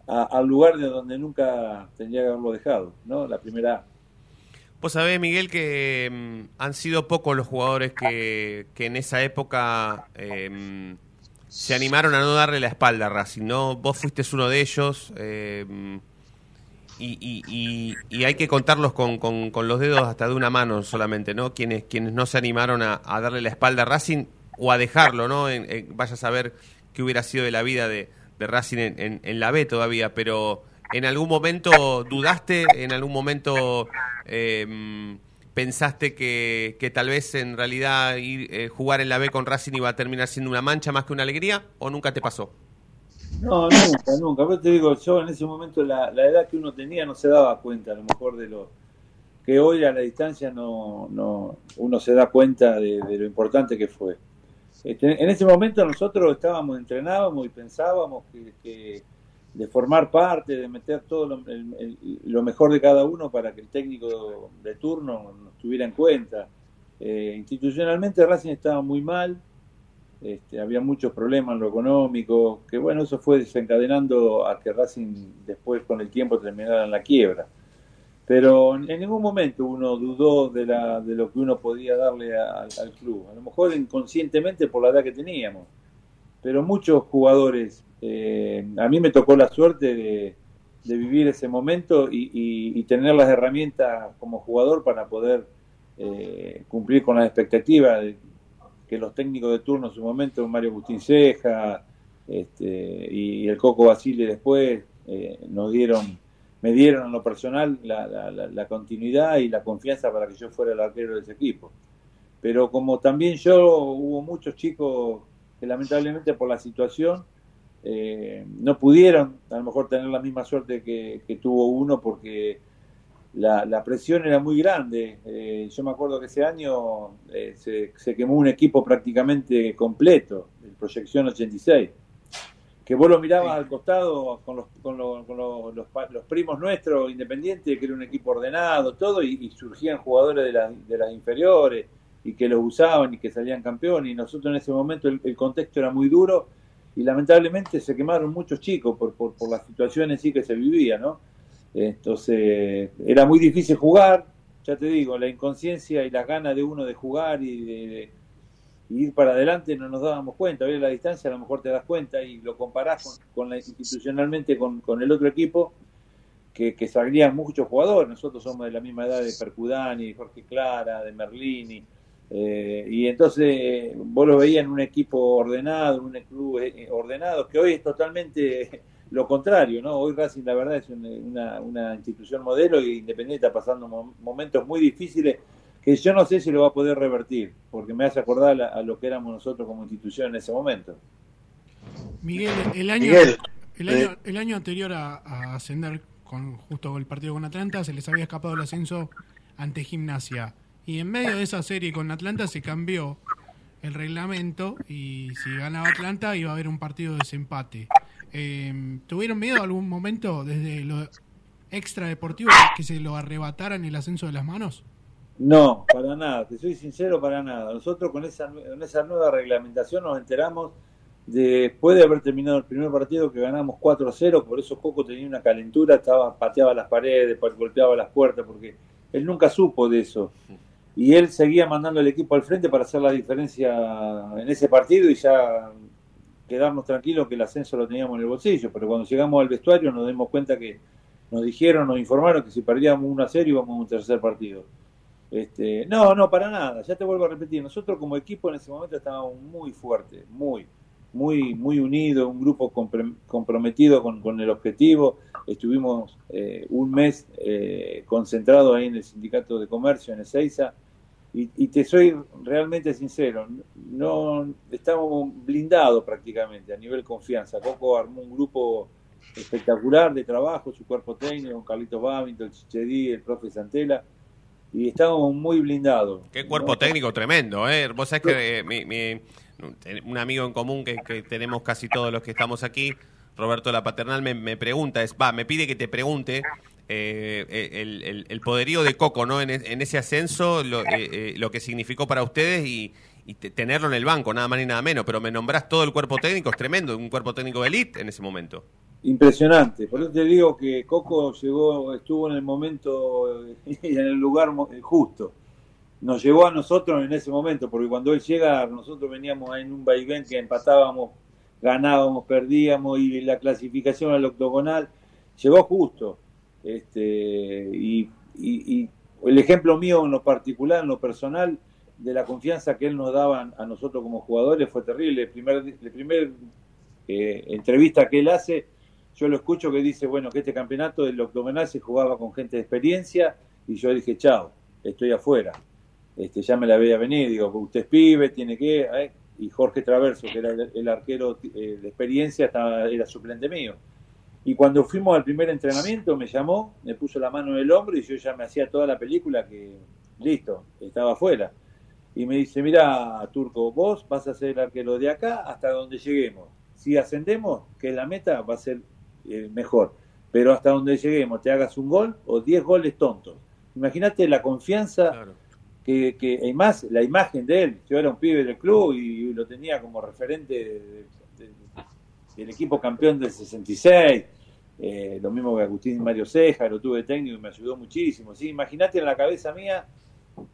al lugar de donde nunca tendría que haberlo dejado, ¿no? La primera.
Vos sabés, Miguel, que mm, han sido pocos los jugadores que, que en esa época eh, se animaron a no darle la espalda a Racing, ¿no? Vos fuiste uno de ellos eh, y, y- y- hay que contarlos con, con- con los dedos hasta de una mano solamente, ¿no? Quienes, quienes no se animaron a, darle la espalda a Racing o a dejarlo, ¿no? En- vaya a saber qué hubiera sido de la vida de, Racing en la B todavía, pero ¿en algún momento dudaste? ¿En algún momento eh, pensaste que, que tal vez en realidad ir, eh, jugar en la B con Racing iba a terminar siendo una mancha más que una alegría? ¿O nunca te pasó?
No, nunca, nunca. Pero te digo, yo en ese momento la, la edad que uno tenía no se daba cuenta a lo mejor de lo que hoy a la distancia no, no uno se da cuenta de, lo importante que fue. Este, en ese momento nosotros estábamos, entrenábamos y pensábamos que, de formar parte, de meter todo lo, el- lo mejor de cada uno para que el técnico de turno nos tuviera en cuenta. Eh, institucionalmente Racing estaba muy mal, este, había muchos problemas en lo económico, que bueno, eso fue desencadenando a que Racing después con el tiempo terminara en la quiebra. Pero en ningún momento uno dudó de, la, de lo que uno podía darle al, club. A lo mejor inconscientemente por la edad que teníamos. Pero muchos jugadores, eh, a mí me tocó la suerte de, vivir ese momento y, y- tener las herramientas como jugador para poder eh, cumplir con las expectativas que los técnicos de turno en su momento, Mario Agustín Ceja este, y el Coco Basile después, eh, nos dieron, me dieron en lo personal la, la- la- continuidad y la confianza para que yo fuera el arquero de ese equipo. Pero como también yo, hubo muchos chicos que lamentablemente por la situación eh, no pudieron a lo mejor tener la misma suerte que, que tuvo uno porque la, la presión era muy grande. Eh, yo me acuerdo que ese año eh, se, se quemó un equipo prácticamente completo, el Proyección 86. Que vos lo mirabas al costado con los, con los, con los, los los primos nuestros, Independiente, que era un equipo ordenado, todo, y, y surgían jugadores de, las- de las inferiores y que los usaban y que salían campeones. Y nosotros en ese momento el, el contexto era muy duro y lamentablemente se quemaron muchos chicos por, por, por la situación en sí que se vivía, ¿no? Entonces era muy difícil jugar, ya te digo, la inconsciencia y las ganas de uno de jugar y de, ir para adelante no nos dábamos cuenta. Hoy la distancia a lo mejor te das cuenta y lo comparás con, con la, institucionalmente con, con el otro equipo que, que salían muchos jugadores. Nosotros somos de la misma edad de Percudani, de Jorge Clara, de Merlini. Eh, y entonces vos lo veías en un equipo ordenado, en un club eh, ordenado, que hoy es totalmente lo contrario, ¿no? Hoy Racing la verdad es una, una institución modelo y Independiente está pasando mo- momentos muy difíciles que yo no sé si lo va a poder revertir, porque me hace acordar a, a lo que éramos nosotros como institución en ese momento.
Miguel, el año,
Miguel,
el
eh.
año, el año anterior a, a ascender con justo con el partido con Atlanta, se les había escapado el ascenso ante Gimnasia. Y en medio de esa serie con Atlanta se cambió el reglamento y si ganaba Atlanta iba a haber un partido de desempate. Eh, ¿Tuvieron miedo algún momento desde lo extra deportivo que se lo arrebataran el ascenso de las manos?
No, para nada, te soy sincero, para nada. Nosotros con esa, con esa nueva reglamentación nos enteramos después de haber terminado el primer partido que ganamos 4-0, por eso Coco tenía una calentura, estaba pateaba las paredes, golpeaba las puertas, porque él nunca supo de eso. Y él seguía mandando el equipo al frente para hacer la diferencia en ese partido y ya quedarnos tranquilos que el ascenso lo teníamos en el bolsillo. Pero cuando llegamos al vestuario nos dimos cuenta que nos dijeron, nos informaron que si perdíamos 1 a 0 íbamos a un tercer partido. Este, no, no, para nada. Ya te vuelvo a repetir. Nosotros como equipo en ese momento estábamos muy fuertes, muy, muy, muy unidos, un grupo comprometido con, con el objetivo. Estuvimos eh, un mes eh, concentrados ahí en el sindicato de comercio, en Ezeiza. Y, y te soy realmente sincero, no estamos blindados prácticamente a nivel confianza. Coco armó un grupo espectacular de trabajo, su cuerpo técnico, con Carlitos Babington, el Chichedí, el profe Santela, y estábamos muy blindados.
Qué cuerpo técnico tremendo, ¿eh? Vos sabés que eh, mi- mi- un amigo en común que, que tenemos casi todos los que estamos aquí, Roberto La Paternal, me, me pregunta, es, va, me pide que te pregunte eh, el, el- el poderío de Coco, ¿no? En, e- en ese ascenso, lo, eh, eh, lo que significó para ustedes y, y te- tenerlo en el banco, nada más ni nada menos. Pero me nombrás todo el cuerpo técnico, es tremendo, un cuerpo técnico de elite en ese momento.
Impresionante. Por eso te digo que Coco llegó, estuvo en el momento y en el lugar mo- justo. Nos llegó a nosotros en ese momento, porque cuando él llega, nosotros veníamos en un vaivén que empatábamos, ganábamos, perdíamos y la clasificación al octogonal llegó justo. Este, y, y- el ejemplo mío en lo particular, en lo personal, de la confianza que él nos daba a nosotros como jugadores fue terrible. El primer, eh, entrevista que él hace, yo lo escucho que dice, bueno, que este campeonato del octogonal se jugaba con gente de experiencia y yo dije, chao, estoy afuera. Este, ya me la veía venir, digo, usted es pibe, tiene que... eh, Y Jorge Traverso, que era el, el arquero eh, de experiencia, estaba, era suplente mío. Y cuando fuimos al primer entrenamiento me llamó, me puso la mano en el hombro y yo ya me hacía toda la película que, listo, estaba afuera. Y me dice, mira, Turco, vos vas a ser el arquero de acá hasta donde lleguemos. Si ascendemos, que es la meta, va a ser eh, mejor. Pero hasta donde lleguemos, te hagas un gol o 10 goles tontos. Imagínate la confianza que, que, y más la imagen de él. Yo era un pibe del club y lo tenía como referente de- de- del equipo campeón del 66. Eh, lo mismo que Agustín Mario Ceja, lo tuve de técnico y me ayudó muchísimo. ¿sí? Imagínate en la cabeza mía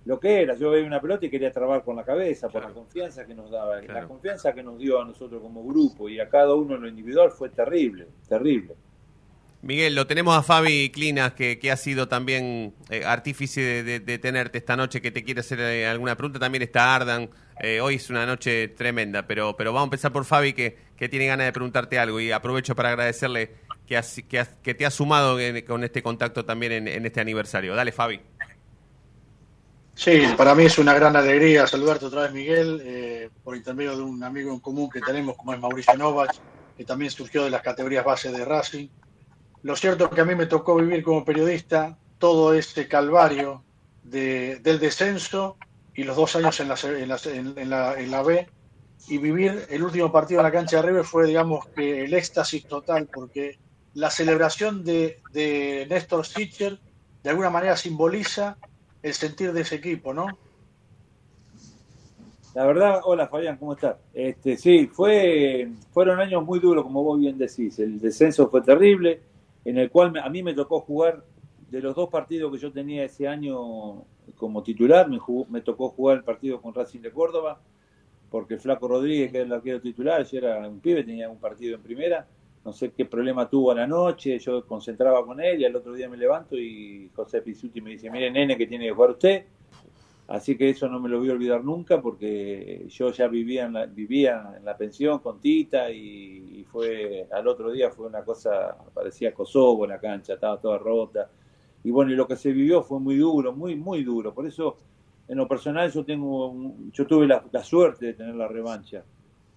lo que era. Yo veía una pelota y quería trabar con la cabeza por la confianza que nos daba. La confianza que nos dio a nosotros como grupo y a cada uno en lo individual fue terrible, terrible.
Miguel, lo tenemos a Fabi Clinas, que, que ha sido también eh, artífice de, de- de tenerte esta noche, que te quiere hacer eh, alguna pregunta. También está Ardan. Eh, hoy es una noche tremenda, pero, pero vamos a empezar por Fabi, que, que tiene ganas de preguntarte algo. Y aprovecho para agradecerle que, has- que, has- que te has sumado en- con este contacto también en, en este aniversario. Dale, Fabi.
Sí, para mí es una gran alegría saludarte otra vez, Miguel, eh, por intermedio de un amigo en común que tenemos, como es Mauricio Novak, que también surgió de las categorías base de Racing. Lo cierto es que a mí me tocó vivir como periodista todo este calvario de- del descenso y los dos años en la, en, la, en- la- en la B y vivir el último partido en la cancha de River fue, digamos, que el éxtasis total, porque la celebración de, de Néstor Sitcher de alguna manera simboliza el sentir de ese equipo, ¿no?
La verdad, hola Fabián, ¿cómo estás? Este, sí, fue, fueron años muy duros, como vos bien decís. El descenso fue terrible, en el cual a mí me tocó jugar de los dos partidos que yo tenía ese año como titular, me, jugó- me tocó jugar el partido con Racing de Córdoba, porque Flaco Rodríguez, que era el arquero titular, yo era un pibe, tenía un partido en primera, no sé qué problema tuvo a la noche, yo concentraba con él y al otro día me levanto y José Pisuti me dice, mire nene que tiene que jugar usted, Así que eso no me lo voy a olvidar nunca porque yo ya vivía en la, vivía en la pensión con Tita y, fue al otro día fue una cosa, parecía Kosovo la cancha, estaba toda rota. Y bueno, y lo que se vivió fue muy duro, muy, muy duro. Por eso, en lo personal, yo tengo yo tuve la suerte de tener la revancha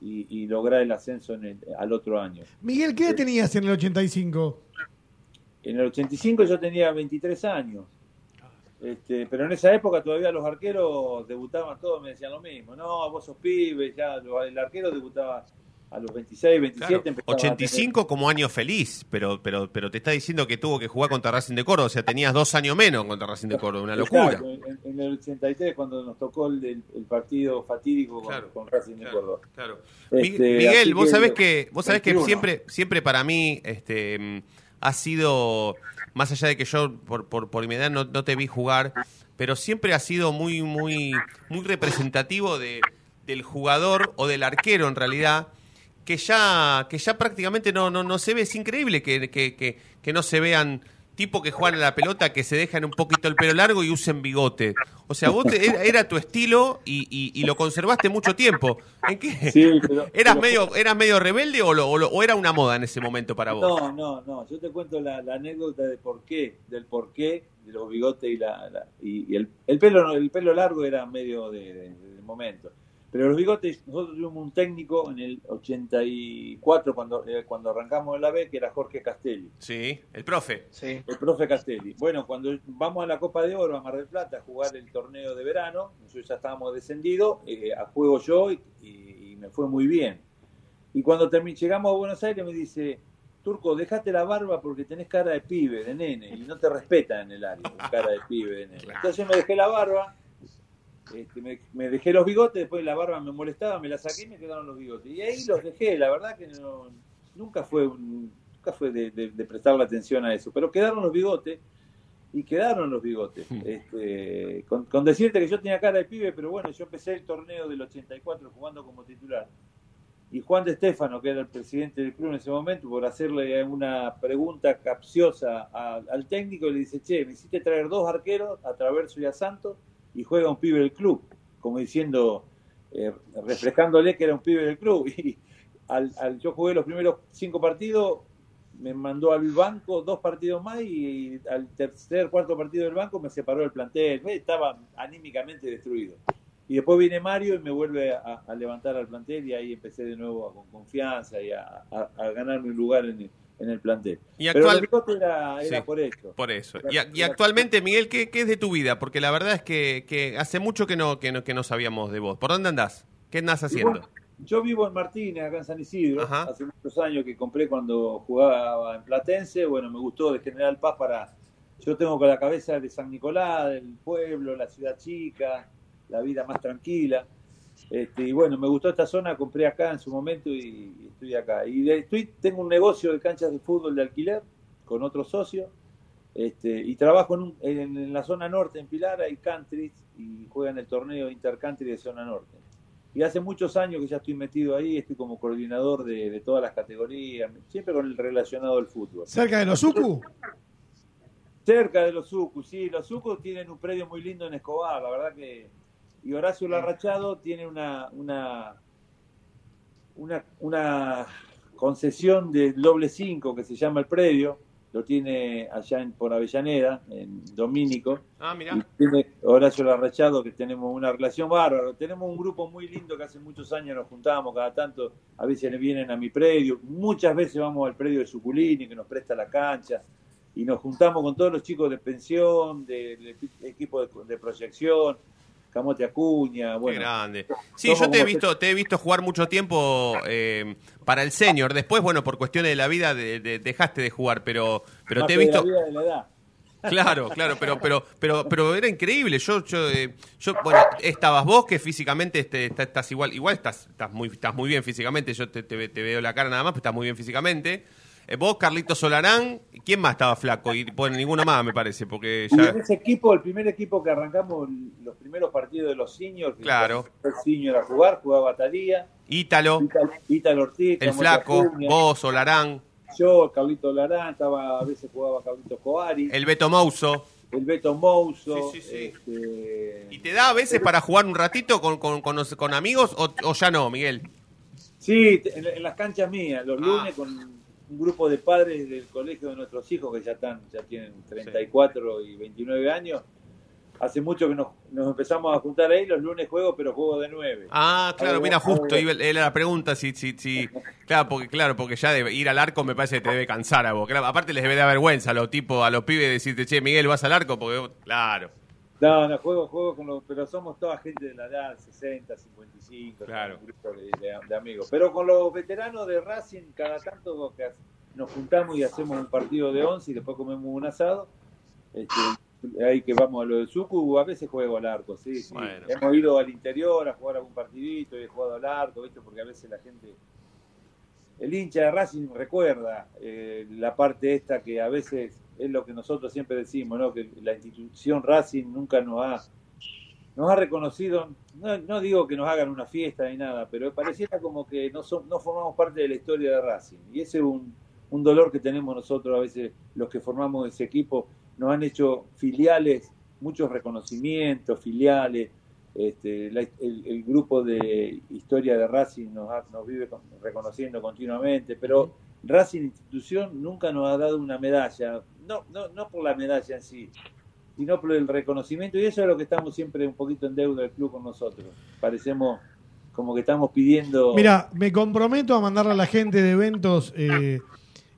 y, y lograr el ascenso en el- al otro año.
Miguel, ¿qué edad tenías en el 85?
En el 85 yo tenía 23 años. Este, pero en esa época todavía los arqueros debutaban todos, me decían lo mismo. No, vos sos pibe, ya el arquero debutaba a los 26, 27.
Claro,
empezaba a tener-
85 como año feliz, pero, pero, pero te está diciendo que tuvo que jugar contra Racing de Córdoba, o sea, tenías dos años menos contra Racing de Córdoba, una locura.
Exacto, en, en el 83 cuando nos tocó el, el- el partido fatídico con, con Racing de Córdoba.
claro.
Este,
Miguel, vos sabés que, vos sabés que
21.
siempre, siempre para mí este, ha sido, más allá de que yo por, por, por mi edad no, no te vi jugar, pero siempre ha sido muy, muy, muy representativo de, del jugador o del arquero en realidad, que ya, que ya prácticamente no, no, no se ve. Es increíble que, que, que, que no se vean tipos que juegan a la pelota que se dejan un poquito el pelo largo y usen bigote. O sea, vos te- era, era tu estilo y, y- y lo conservaste mucho tiempo. ¿En qué?
Sí, pero-
¿Eras,
pero-
medio, ¿Eras medio rebelde o, lo- o lo- o era una moda en ese momento para vos?
No, no, no. Yo te cuento la, la anécdota de por qué, del por qué de los bigotes y la, la- y, y el, el pelo el pelo largo era medio de, de- momento. Pero los bigotes, nosotros tuvimos un técnico en el 84 cuando eh, cuando arrancamos en la B que era Jorge Castelli.
Sí, el profe.
Sí.
El profe Castelli. Bueno, cuando vamos a la Copa de Oro a Mar del Plata a jugar el torneo de verano, nosotros ya estábamos descendidos, eh, a juego yo y, y- y me fue muy bien. Y cuando llegamos a Buenos Aires me dice, Turco, dejate la barba porque tenés cara de pibe, de nene, y no te respetan en el área, cara de pibe, de nene. Entonces me dejé la barba, este, me, me dejé los bigotes, después la barba me molestaba, me la saqué y me quedaron los bigotes. Y ahí los dejé, la verdad que no, nunca fue, un- nunca fue de, de, de prestarle atención a eso, pero quedaron los bigotes y quedaron los bigotes. Este, con, con decirte que yo tenía cara de pibe, pero bueno, yo empecé el torneo del 84 jugando como titular. Y Juan de Estefano, que era el presidente del club en ese momento, por hacerle una pregunta capciosa a- al técnico, le dice, che, me hiciste traer dos arqueros, a Traverso y a Santos, y juega un pibe del club, como diciendo, eh, refrescándole que era un pibe del club. Y al, al- yo jugué los primeros cinco partidos, me mandó al banco dos partidos más y al tercer, cuarto partido del banco me separó el plantel. Estaba anímicamente destruido. Y después viene Mario y me vuelve a, a levantar al plantel y ahí empecé de nuevo a- con confianza y a, a- a ganarme un lugar en el, en el plantel.
Y
Pero
actual-
el era, era
Sí,
por eso.
Por eso.
Era-
Y, actualmente, Miguel, ¿qué, qué es de tu vida? Porque la verdad es que, que hace mucho que no, que, no, que no sabíamos de vos. ¿Por dónde andás? ¿Qué andás haciendo?
bueno, yo vivo en Martínez, acá en San Isidro. Hace muchos años que compré cuando jugaba en Platense. Bueno, me gustó de General Paz para. Yo tengo con la cabeza de San Nicolás, del pueblo, la ciudad chica, la vida más tranquila. Este, y bueno, me gustó esta zona, compré acá en su momento y, estoy acá. Y de- estoy, tengo un negocio de canchas de fútbol de alquiler con otro socio. Este, y trabajo en, un- en, en la zona norte, en Pilar, hay countries y juegan el torneo intercountry de zona norte. Y hace muchos años que ya estoy metido ahí, estoy como coordinador de, de todas las categorías, siempre con el relacionado al fútbol.
¿Cerca de los Ucu?
Cerca de los Sucus, sí, los Sucus tienen un predio muy lindo en Escobar, la verdad que. Y Horacio Larrachado tiene una, una, una, una concesión de doble 5 que se llama el predio, lo tiene allá en, por Avellaneda, en Domínico.
Ah, mirá.
Y tiene Horacio Larrachado, que tenemos una relación bárbara. Tenemos un grupo muy lindo que hace muchos años nos juntábamos cada tanto. A veces vienen a mi predio. Muchas veces vamos al predio de Suculini, que nos presta la cancha. Y nos juntamos con todos los chicos de pensión, del equipo de, de proyección, Camote Acuña. Bueno,
Qué grande. Sí, yo te he visto, te he visto jugar mucho tiempo eh, para el senior. Después, bueno, por cuestiones de la vida de- de- dejaste de jugar, pero, pero
más
te he
que de la
visto.
vida de la edad.
Claro, claro, pero, pero, pero, pero era increíble. Yo, yo, eh, yo, bueno, estabas vos que físicamente este, estás, estás igual, igual estás, estás muy, estás muy bien físicamente. Yo te, te, te veo la cara nada más, pero estás muy bien físicamente. Eh, vos, Carlitos Solarán, ¿quién más estaba flaco? Y bueno, ninguno más, me parece, porque ya.
en ese equipo, el primer equipo que arrancamos, los primeros partidos de los seniors,
Claro.
el senior a jugar, jugaba Talía,
Ítalo,
Ítalo Ortiz,
el flaco,
Acuña,
vos, Solarán,
yo, Carlito Larán, estaba, a veces jugaba Carlito Coari,
el Beto Mouso.
el Beto Mouso,
Sí, sí, sí.
este,
¿Y te da a veces para jugar un ratito con, con, con, los- con amigos o, o ya no, Miguel?
Sí, en las canchas mías, los
Ah.
lunes con un grupo de padres del colegio de nuestros hijos que ya están, ya tienen 34 y 29 años. Hace mucho que nos, nos empezamos a juntar ahí, los lunes juego, pero juego de 9.
Ah, claro, mira, justo, iba- era la pregunta, si, si, si, claro, porque, claro, porque ya de ir al arco me parece que te debe cansar a vos. Claro, aparte les debe dar vergüenza a los tipos, a los pibes decirte, che, Miguel, vas al arco, porque, vos- claro,
No, no, juego, juego con los, pero somos toda gente de la edad, 60, 55,
Claro.
un grupo de, de- de amigos. Pero con los veteranos de Racing, cada tanto nos juntamos y hacemos un partido de 11 y después comemos un asado. Este, ahí que vamos a lo de Sucu, a veces juego al arco, sí, sí.
Bueno.
Hemos ido al interior a jugar algún partidito y he jugado al arco, ¿viste? porque a veces la gente el hincha de Racing recuerda eh, la parte esta que a veces es lo que nosotros siempre decimos, ¿no? que la institución Racing nunca nos ha, nos ha reconocido, no, digo que nos hagan una fiesta ni nada, pero pareciera como que no, no formamos parte de la historia de Racing. Y ese es un, dolor que tenemos nosotros a veces, los que formamos ese equipo, nos han hecho filiales, muchos reconocimientos, filiales, este, el, grupo de historia de Racing nos, nos vive con- reconociendo continuamente, pero Racing institución nunca nos ha dado una medalla, no, no, no por la medalla en sí, sino por el reconocimiento, y eso es lo que estamos siempre un poquito en deuda del club con nosotros. Parecemos como que estamos pidiendo...
Mira, me comprometo a mandarle a la gente de eventos eh,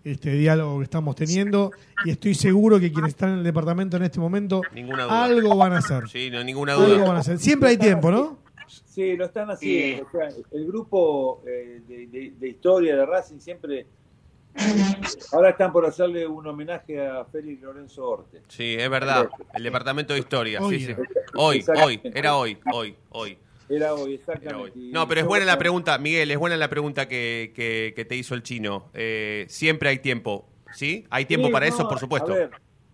este diálogo que estamos teniendo y estoy seguro que quienes están en el departamento en este momento
ninguna duda.
algo van a hacer.
Sí, no, ninguna
Algo
duda.
van a hacer. Siempre hay tiempo, ¿no?
Sí, lo están haciendo. O sea, el grupo eh, de, de- de historia de Racing siempre. Ahora están por hacerle un homenaje a Félix Lorenzo Orte.
Sí, es verdad, el departamento de historia,
Hoy
sí, sí. Hoy, hoy, era hoy, hoy, hoy.
Era hoy, exactamente.
No, pero es buena la pregunta, Miguel, es buena la pregunta que, que, que te hizo el chino. Eh, siempre hay tiempo, ¿sí? Hay tiempo
Sí,
para
no,
eso, por supuesto.
A ver,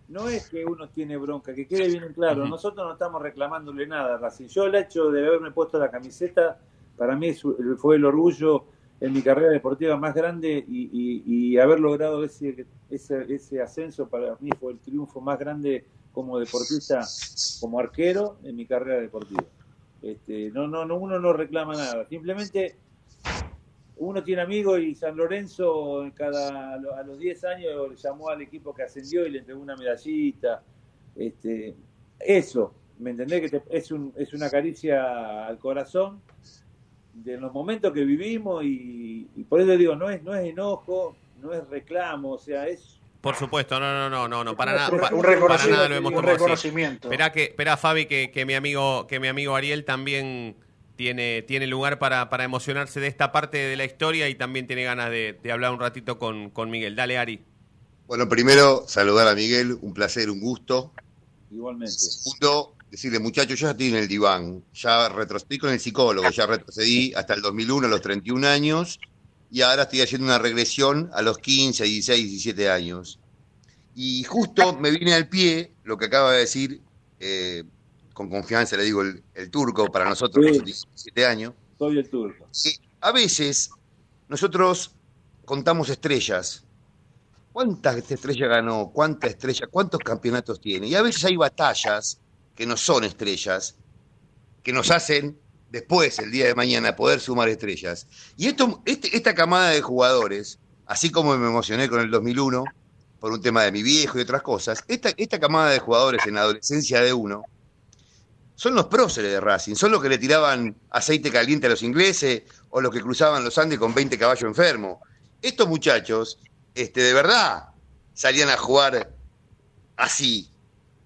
no es que uno tiene bronca, que quede bien claro. Nosotros no estamos reclamándole nada Racing. Yo el hecho de haberme puesto la camiseta, para mí es- fue el orgullo en mi carrera deportiva más grande y, y- haber logrado ese, ese, ese ascenso para mí fue el triunfo más grande como deportista, como arquero en mi carrera deportiva. Este, no, no, no, uno no reclama nada. Simplemente uno tiene amigos y San Lorenzo cada a los 10 años llamó al equipo que ascendió y le entregó una medallita. Este, eso, ¿me entendés? Que te- es, un, es una caricia al corazón de los momentos que vivimos y, y por eso digo, no es, no es enojo, no es reclamo, o sea, es
Por supuesto, no, no, no, no, no, para nada,
un
para nada lo hemos tomado así.
reconocimiento.
Esperá que, esperá, Fabi, que, que mi amigo, que mi amigo Ariel también tiene, tiene lugar para, para emocionarse de esta parte de la historia y también tiene ganas de, de hablar un ratito con, con Miguel. Dale, Ari.
Bueno, primero, saludar a Miguel, un placer, un gusto.
igualmente.
Segundo, decirle, muchachos, yo ya estoy en el diván, ya retrocedí con el psicólogo, ya retrocedí hasta el 2001, a los 31 años, y ahora estoy haciendo una regresión a los 15, 16, 17 años. Y justo me viene al pie lo que acaba de decir, eh, con confianza le digo el, el turco, para nosotros,
Sí.
que son 17 años,
Soy el turco.
a veces nosotros contamos estrellas. ¿Cuántas estrellas ganó? ¿Cuántas estrellas? ¿Cuántos campeonatos tiene? Y a veces hay batallas que no son estrellas, que nos hacen después, el día de mañana, poder sumar estrellas. Y esto, este- esta camada de jugadores, así como me emocioné con el 2001, por un tema de mi viejo y otras cosas, esta, esta camada de jugadores en la adolescencia de uno, son los próceres de Racing, son los que le tiraban aceite caliente a los ingleses o los que cruzaban los Andes con 20 caballos enfermos. Estos muchachos, este, de verdad, salían a jugar así,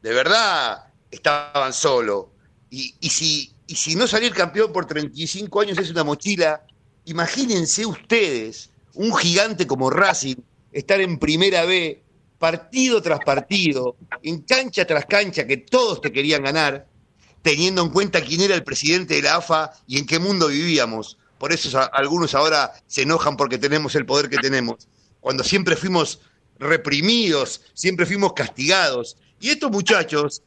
de verdad estaban solos. Y, si, y si no salir campeón por 35 años es una mochila, imagínense ustedes, un gigante como Racing, estar en primera B partido tras partido, en cancha tras cancha, que todos te querían ganar, teniendo en cuenta quién era el presidente de la AFA y en qué mundo vivíamos. Por eso algunos ahora se enojan porque tenemos el poder que tenemos. Cuando siempre fuimos reprimidos, siempre fuimos castigados. Y estos muchachos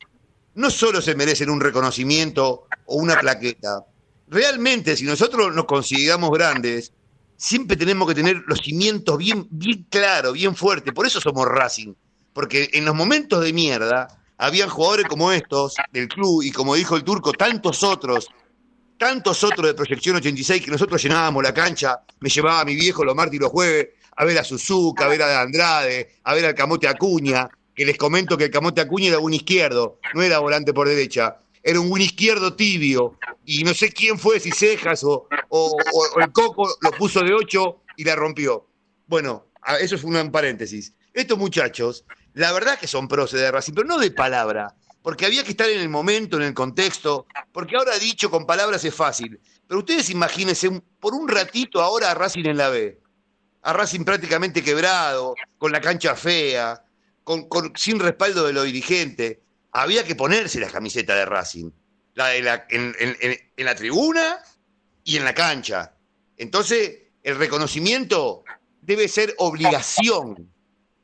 no solo se merecen un reconocimiento o una plaqueta. Realmente, si nosotros nos consideramos grandes, siempre tenemos que tener los cimientos bien, bien claros, bien fuertes. Por eso somos Racing. Porque en los momentos de mierda, habían jugadores como estos del club y como dijo el turco, tantos otros, tantos otros de Proyección 86 que nosotros llenábamos la cancha, me llevaba a mi viejo los martes y los jueves a ver a Suzuka, a ver a Andrade, a ver al Camote Acuña, que les comento que el Camote Acuña era un izquierdo, no era volante por derecha, era un buen izquierdo tibio, y no sé quién fue, si Cejas o, el Coco lo puso de 8 y la rompió. Bueno, eso fue un paréntesis. Estos muchachos, la verdad que son próceres de Racing, pero no de palabra, porque había que estar en el momento, en el contexto, porque ahora dicho con palabras es fácil. Pero ustedes imagínense por un ratito ahora a Racing en la B, a Racing prácticamente quebrado, con la cancha fea, con, sin respaldo de los dirigentes. Había que ponerse la camiseta de Racing, la de la, en, la tribuna y en la cancha. Entonces, el reconocimiento debe ser obligación.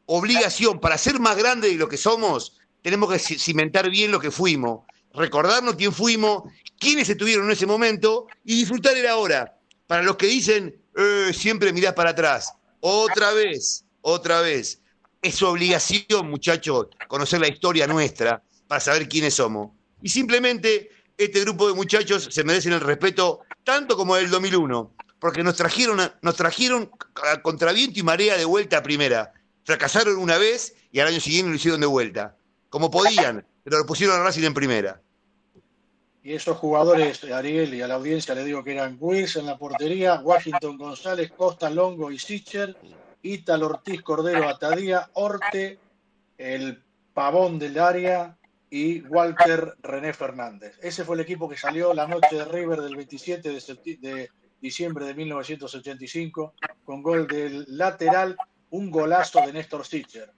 Obligación. Para ser más grande de lo que somos, tenemos que ci- cimentar bien lo que fuimos, recordarnos quién fuimos, quiénes estuvieron en ese momento y disfrutar el ahora. Para los que dicen, "Eh, siempre mirás para atrás. Otra vez, otra vez. Es su obligación, muchachos, conocer la historia nuestra para saber quiénes somos. Y simplemente este grupo de muchachos se merecen el respeto tanto como el 2001, porque nos trajeron, nos trajeron a contra viento y marea de vuelta a primera. Fracasaron una vez y al año siguiente lo hicieron de vuelta. Como podían, pero lo pusieron a Racing en primera.
Y esos jugadores, Ariel, y a la audiencia le digo que eran Wills en la portería, Washington González, Costa Longo y Sicher, Ítalo Ortiz Cordero Atadía, Orte, el pavón del área y Walter René Fernández. Ese fue el equipo que salió la noche de River del 27 de, diciembre de 1985 con gol del lateral, un golazo de Néstor Sicher.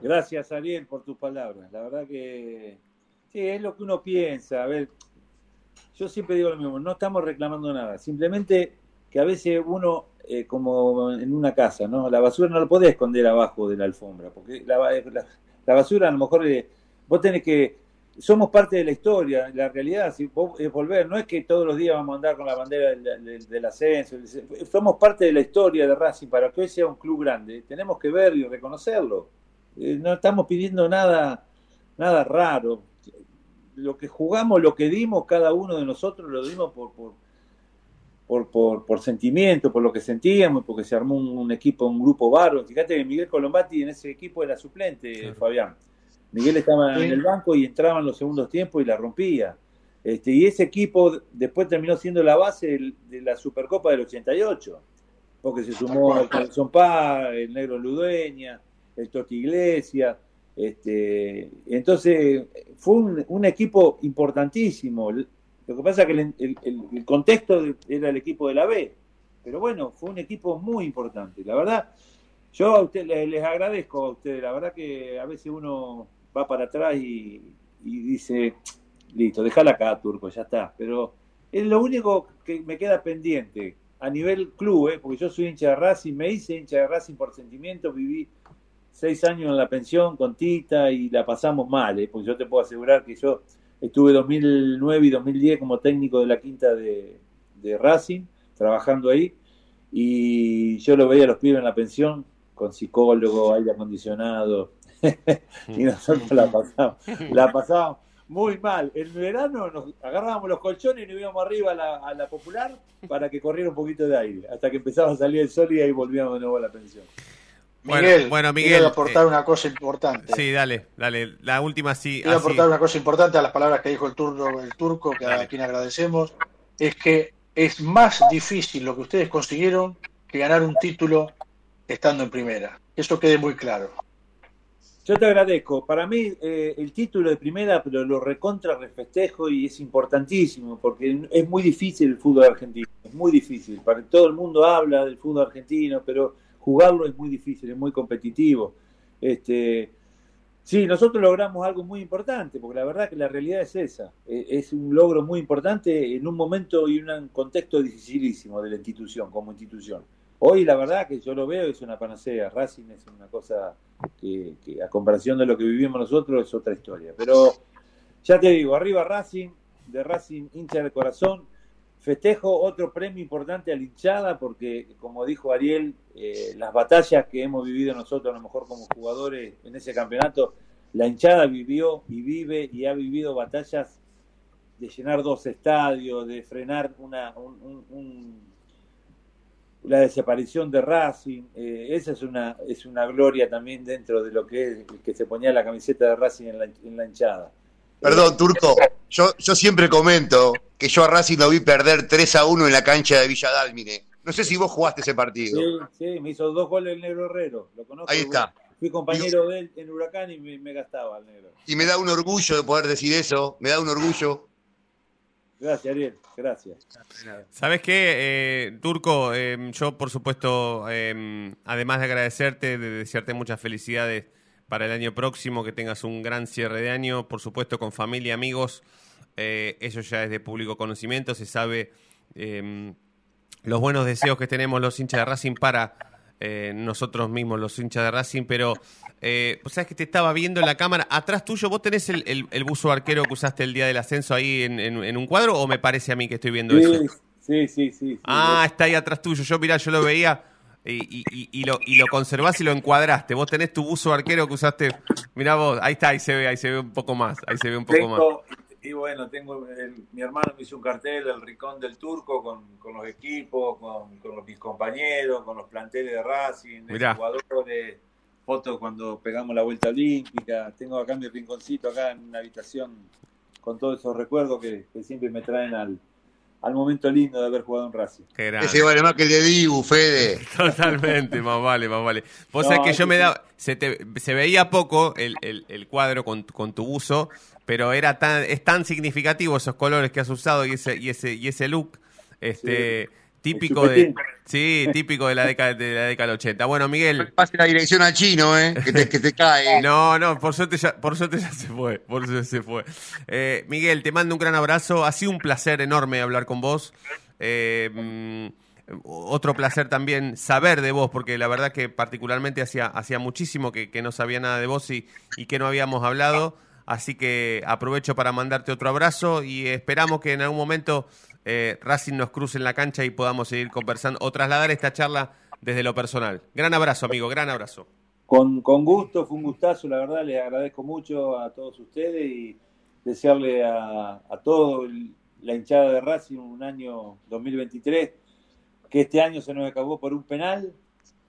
Gracias, Ariel, por tus palabras. La verdad que sí, es lo que uno piensa. A ver, yo siempre digo lo mismo, no estamos reclamando nada. Simplemente que a veces uno, eh, como en una casa, ¿no? La basura no la podés esconder abajo de la alfombra, porque la, ba- la- basura a lo mejor eh, vos tenés que... Somos parte de la historia, la realidad, si vos, es volver, no es que todos los días vamos a andar con la bandera del, ascenso, el- somos parte de la historia de Racing, para que hoy sea un club grande, tenemos que ver y reconocerlo. Eh, no estamos pidiendo nada, nada raro. Lo que jugamos, lo que dimos, cada uno de nosotros lo dimos por, por, por, por sentimiento, por lo que sentíamos, porque se armó un, un equipo, un grupo bárbaro. Fíjate que Miguel Colombati en ese equipo era suplente, Fabián. Miguel estaba
Sí.
en el banco y entraba en los segundos tiempos y la rompía. Este, y ese equipo después terminó siendo la base del- de la Supercopa del 88, porque se sumó el Cabezón Paz, el Negro Ludueña, el Toti Iglesias. Este, entonces, fue un, un equipo importantísimo. Lo que pasa es que el, contexto era el equipo de la B, pero bueno, fue un equipo muy importante. La verdad, yo a usted, les, agradezco a ustedes. La verdad que a veces uno va para atrás y, y dice, listo, déjala acá, Turco, ya está. Pero es lo único que me queda pendiente a nivel club, ¿eh? porque yo soy hincha de Racing, me hice hincha de Racing por sentimiento, viví seis años en la pensión con Tita y la pasamos mal, ¿eh? porque yo te puedo asegurar que yo estuve 2009 y 2010 como técnico de la quinta de, Racing, trabajando ahí, y yo lo veía a los pibes en la pensión con psicólogo, aire acondicionado, y nosotros la pasamos, la pasábamos muy mal. En verano nos agarrábamos los colchones y nos íbamos arriba a la, a la popular para que corriera un poquito de aire, hasta que empezaba a salir el sol y ahí volvíamos de nuevo a la pensión.
Miguel,
bueno, Miguel,
quiero aportar
eh,
una cosa importante.
Sí, dale, dale. La última sí.
Quiero
así.
aportar una cosa importante a las palabras que dijo el turco, el turco que a quien agradecemos, es que es más difícil lo que ustedes consiguieron que ganar un título estando en primera. Eso quede muy claro.
Yo te agradezco. Para mí eh, el título de primera, pero lo recontra refestejo y es importantísimo porque es muy difícil el fútbol argentino. Es muy difícil. Para todo el mundo habla del fútbol argentino, pero jugarlo es muy difícil, es muy competitivo. Este, sí, nosotros logramos algo muy importante, porque la verdad que la realidad es esa. E- Es un logro muy importante en un momento y un contexto dificilísimo de la institución, como institución. Hoy la verdad que yo lo veo es una panacea. Racing es una cosa que, a comparación de lo que vivimos nosotros es otra historia. Pero ya te digo, arriba Racing, de Racing hincha del corazón. Festejo otro premio importante a la hinchada porque, como dijo Ariel, eh, las batallas que hemos vivido nosotros, a lo mejor como jugadores en ese campeonato, la hinchada vivió y vive y ha vivido batallas de llenar dos estadios, de frenar una, un- un- un- la desaparición de Racing. eh, esa es una, es una gloria también dentro de lo que es el que se ponía la camiseta de Racing en la, en la hinchada.
Perdón, Turco, yo, yo siempre comento que yo a Racing lo vi perder 3 a 1 en la cancha de Villa Dálmine. No sé si vos jugaste ese partido.
Sí, sí, me hizo dos goles el negro Herrero, lo conozco.
Ahí está.
Fui compañero de él en Huracán y me, me gastaba el negro.
Y me da un orgullo de poder decir eso, me da un orgullo.
Gracias, Ariel, gracias.
¿Sabes qué, eh, Turco? Eh, yo, por supuesto, eh, además de agradecerte, de desearte muchas felicidades para el año próximo, que tengas un gran cierre de año, por supuesto, con familia, amigos. Eh, eso ya es de público conocimiento, se sabe eh, los buenos deseos que tenemos los hinchas de Racing para eh, nosotros mismos, los hinchas de Racing, pero eh, pues sabes que te estaba viendo en la cámara, atrás tuyo, ¿vos tenés el, el- el buzo arquero que usaste el día del ascenso ahí en, en- en un cuadro o me parece a mí que estoy viendo eso?
Sí, sí, sí, sí.
Ah, está ahí atrás tuyo. Yo, mirá, yo lo veía y, y- y- y lo, y lo conservás y lo encuadraste. Vos tenés tu buzo arquero que usaste. Mirá vos, ahí está, ahí se ve, ahí se ve un poco más. Ahí se ve un poco más.
Y bueno, tengo el- mi hermano me hizo un cartel del Rincón del Turco con, con los equipos, con, con los, mis compañeros, con los planteles de Racing, de
Mirá.
jugadores, fotos cuando pegamos la vuelta olímpica. Tengo acá mi rinconcito, acá en una habitación, con todos esos recuerdos que, que siempre me traen al, al momento lindo de haber jugado en Racing.
Ese vale más que el de Dibu, Fede.
Totalmente, más vale, más vale. Vos
No,
sabés que yo me daba. Se, te- se veía poco el, el- el cuadro con, con tu buzo, pero era tan, es tan significativo esos colores que has usado y ese, y ese, y ese look. Este. Típico de, sí, típico de la década de la década del 80. Bueno, Miguel,
Pase la dirección al chino, ¿eh? Que te, que te cae.
No, no, por suerte ya, por suerte ya se fue. Por suerte se fue. Eh, Miguel, te mando un gran abrazo. Ha sido un placer enorme hablar con vos. Eh, mm, otro placer también saber de vos, porque la verdad que particularmente hacía, hacía muchísimo que, que no sabía nada de vos y, y que no habíamos hablado. Así que aprovecho para mandarte otro abrazo y esperamos que en algún momento eh, Racing nos cruce en la cancha y podamos seguir conversando o trasladar esta charla desde lo personal. Gran abrazo, amigo, gran abrazo.
Con, con gusto, fue un gustazo, la verdad, les agradezco mucho a todos ustedes y desearle a, a todo el- la hinchada de Racing un año 2023, que este año se nos acabó por un penal,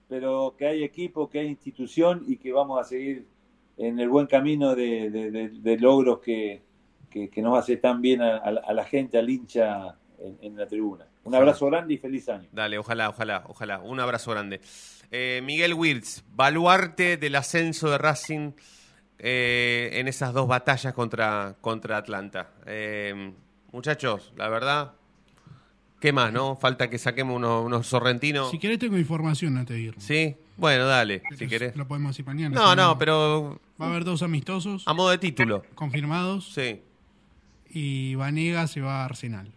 pero que hay equipo, que hay institución y que vamos a seguir en el buen camino de, de- de- de logros que, que- que nos hace tan bien a, a la- a la gente, al hincha en, en la tribuna. Un abrazo grande y feliz año.
Dale, ojalá, ojalá, ojalá. Un abrazo grande. Eh, Miguel Wirtz, baluarte del ascenso de Racing eh, en esas dos batallas contra, contra Atlanta. Eh, muchachos, la verdad, ¿qué más, no? Falta que saquemos unos, unos sorrentinos.
Si querés tengo información antes de irnos.
¿Sí? Bueno, dale, si querés.
Lo podemos decir mañana.
No, no, pero
Va a haber dos amistosos
a modo de título.
confirmados
Sí.
y Vanega se va a Arsenal.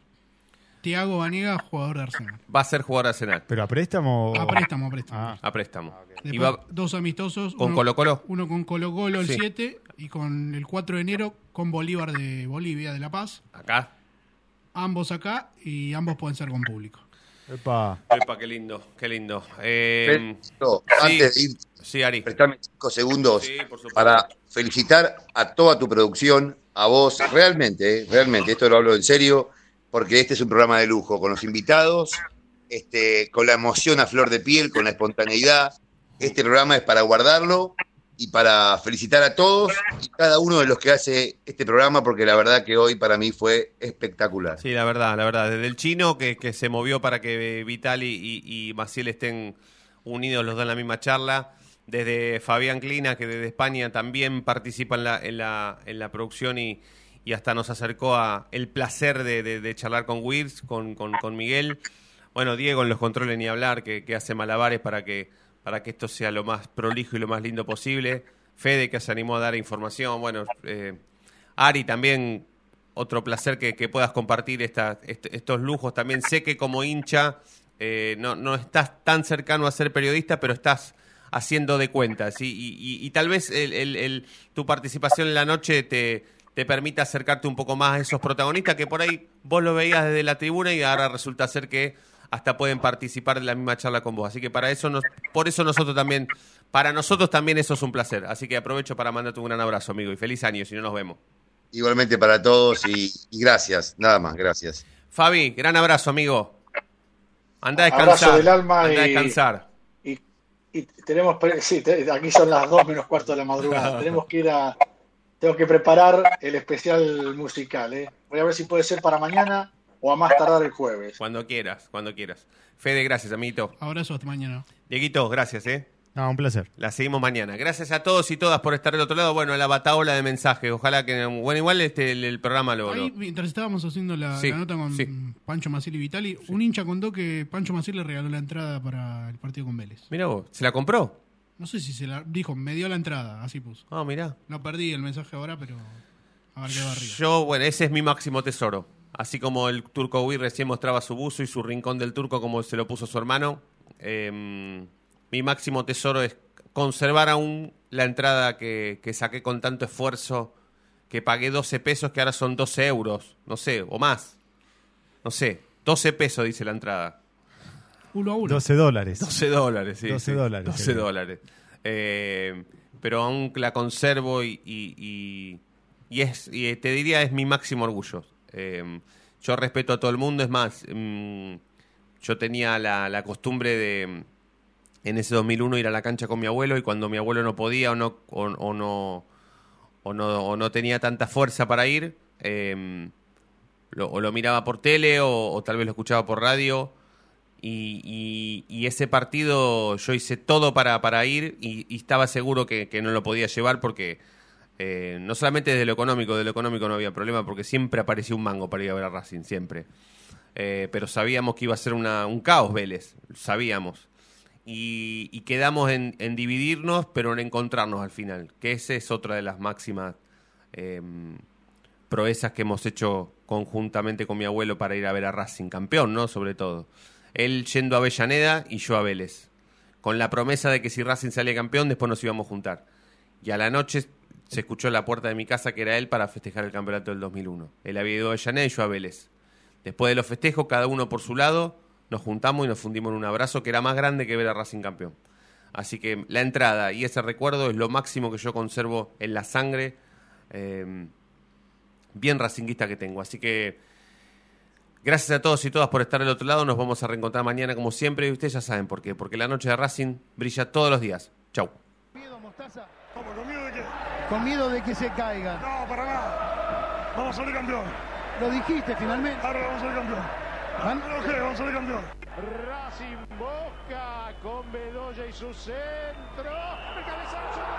Tiago Vanega, jugador de Arsenal.
Va a ser jugador de Arsenal.
¿Pero a préstamo?
A préstamo, a préstamo.
Ah.
A préstamo.
Después,
Y va-
dos amistosos.
¿Con
uno-
Colo Colo?
Uno con Colo Colo el
Sí.
7 y con el 4 de enero con Bolívar de Bolivia, de La Paz.
acá.
Ambos acá y ambos pueden ser con público.
Epa.
Epa, qué lindo, qué lindo. Eh, sí.
Antes de ir,
Sí, Ari.
prestame cinco segundos
Sí,
para felicitar a toda tu producción, a vos, realmente, eh, realmente, esto lo hablo en serio, porque este es un programa de lujo, con los invitados, este, con la emoción a flor de piel, con la espontaneidad. Este programa es para guardarlo y para felicitar a todos y cada uno de los que hace este programa, porque la verdad que hoy para mí fue espectacular.
Sí, la verdad, la verdad. Desde el chino que, que se movió para que Vitali y, Maciel estén unidos los dos en la misma charla. Desde Fabián Clina, que desde España también participa en la, en la, en la producción y, y hasta nos acercó a el placer de, de- charlar con Wirs, con, con, con Miguel. Bueno, Diego en los controles ni hablar, que, que hace malabares para que para que esto sea lo más prolijo y lo más lindo posible. Fede que se animó a dar información, bueno, eh, Ari también, otro placer que, puedas compartir estos lujos. También sé que como hincha eh, no, estás tan cercano a ser periodista, pero estás haciendo de cuentas. Y, tal vez el- tu participación en la noche te, te permita acercarte un poco más a esos protagonistas que por ahí vos lo veías desde la tribuna y ahora resulta ser que hasta pueden participar de la misma charla con vos. Así que para eso, nos, por eso nosotros también, para nosotros también eso es un placer. Así que aprovecho para mandarte un gran abrazo, amigo, y feliz año si no nos vemos.
Igualmente para todos y, y gracias, nada más, gracias.
Fabi, gran abrazo, amigo. Anda a descansar.
Abrazo del alma
Anda a
y-
descansar.
Y tenemos, sí, te- aquí son las 2 menos cuarto de la madrugada. tenemos que ir a, tengo que preparar el especial musical. ¿eh? Voy a ver si puede ser para mañana o a más tardar el jueves.
Cuando quieras, cuando quieras. Fede, gracias, amiguito.
Abrazo, hasta mañana.
Dieguito, gracias, ¿eh?
No, un placer.
La seguimos mañana. Gracias a todos y todas por estar del otro lado. Bueno, la bataola de mensajes. Ojalá que. Bueno, igual este, el, el programa lo.
Ahí,
lo-
mientras estábamos haciendo la,
Sí,
la nota con
sí.
Pancho Maciel y Vitali, un hincha contó que Pancho Maciel le regaló la entrada para el partido con Vélez.
Mira vos, ¿se la compró?
No sé si se la dijo, me dio la entrada, así puso.
Ah, mirá.
No perdí el mensaje ahora, pero a ver qué va arriba.
Yo, bueno, ese es mi máximo tesoro. Así como el turco Wii recién mostraba su buzo y su rincón del turco como se lo puso su hermano, eh, mi máximo tesoro es conservar aún la entrada que, que saqué con tanto esfuerzo, que pagué 12 pesos, que ahora son 12 euros, no sé, o más. No sé, 12 pesos dice la entrada.
Uno a uno.
12 dólares.
12 dólares, sí.
12
sí,
dólares,
12
sí.
dólares. Eh, pero aún la conservo y, y- y- y es, y te diría es mi máximo orgullo. Eh, yo respeto a todo el mundo, es más, mm, yo tenía la, costumbre de en ese 2001 ir a la cancha con mi abuelo y cuando mi abuelo no podía o no, o, no, o no, o no tenía tanta fuerza para ir, eh, lo- o lo miraba por tele o, tal vez lo escuchaba por radio. Y, y- ese partido yo hice todo para, para ir y, estaba seguro que no lo podía llevar porque eh, no solamente desde lo económico, de lo económico no había problema porque siempre aparecía un mango para ir a ver a Racing, siempre. Eh, pero sabíamos que iba a ser un caos Vélez, sabíamos. Y, quedamos en, dividirnos, pero en encontrarnos al final, que esa es otra de las máximas eh, proezas que hemos hecho conjuntamente con mi abuelo para ir a ver a Racing, campeón, ¿no? Sobre todo. Él yendo a Avellaneda y yo a Vélez, con la promesa de que si Racing salía campeón, después nos íbamos a juntar. Y a la noche se escuchó la puerta de mi casa que era él para festejar el campeonato del 2001. Él había ido a Avellaneda y yo a Vélez. Después de los festejos, cada uno por su lado, nos juntamos y nos fundimos en un abrazo que era más grande que ver a Racing campeón. Así que la entrada y ese recuerdo es lo máximo que yo conservo en la sangre eh, bien racinguista que tengo. Así que gracias a todos y todas por estar del otro lado. Nos vamos a reencontrar mañana como siempre y ustedes ya saben por qué. Porque la noche de Racing brilla todos los días. Chau.
Con miedo de que se caigan.
No, para nada. Vamos a salir campeón.
Lo dijiste finalmente.
Ahora vamos a salir campeón. Lo creo, vamos a salir campeón.
Racing Boca con Bedoya y su centro. El cabezazo.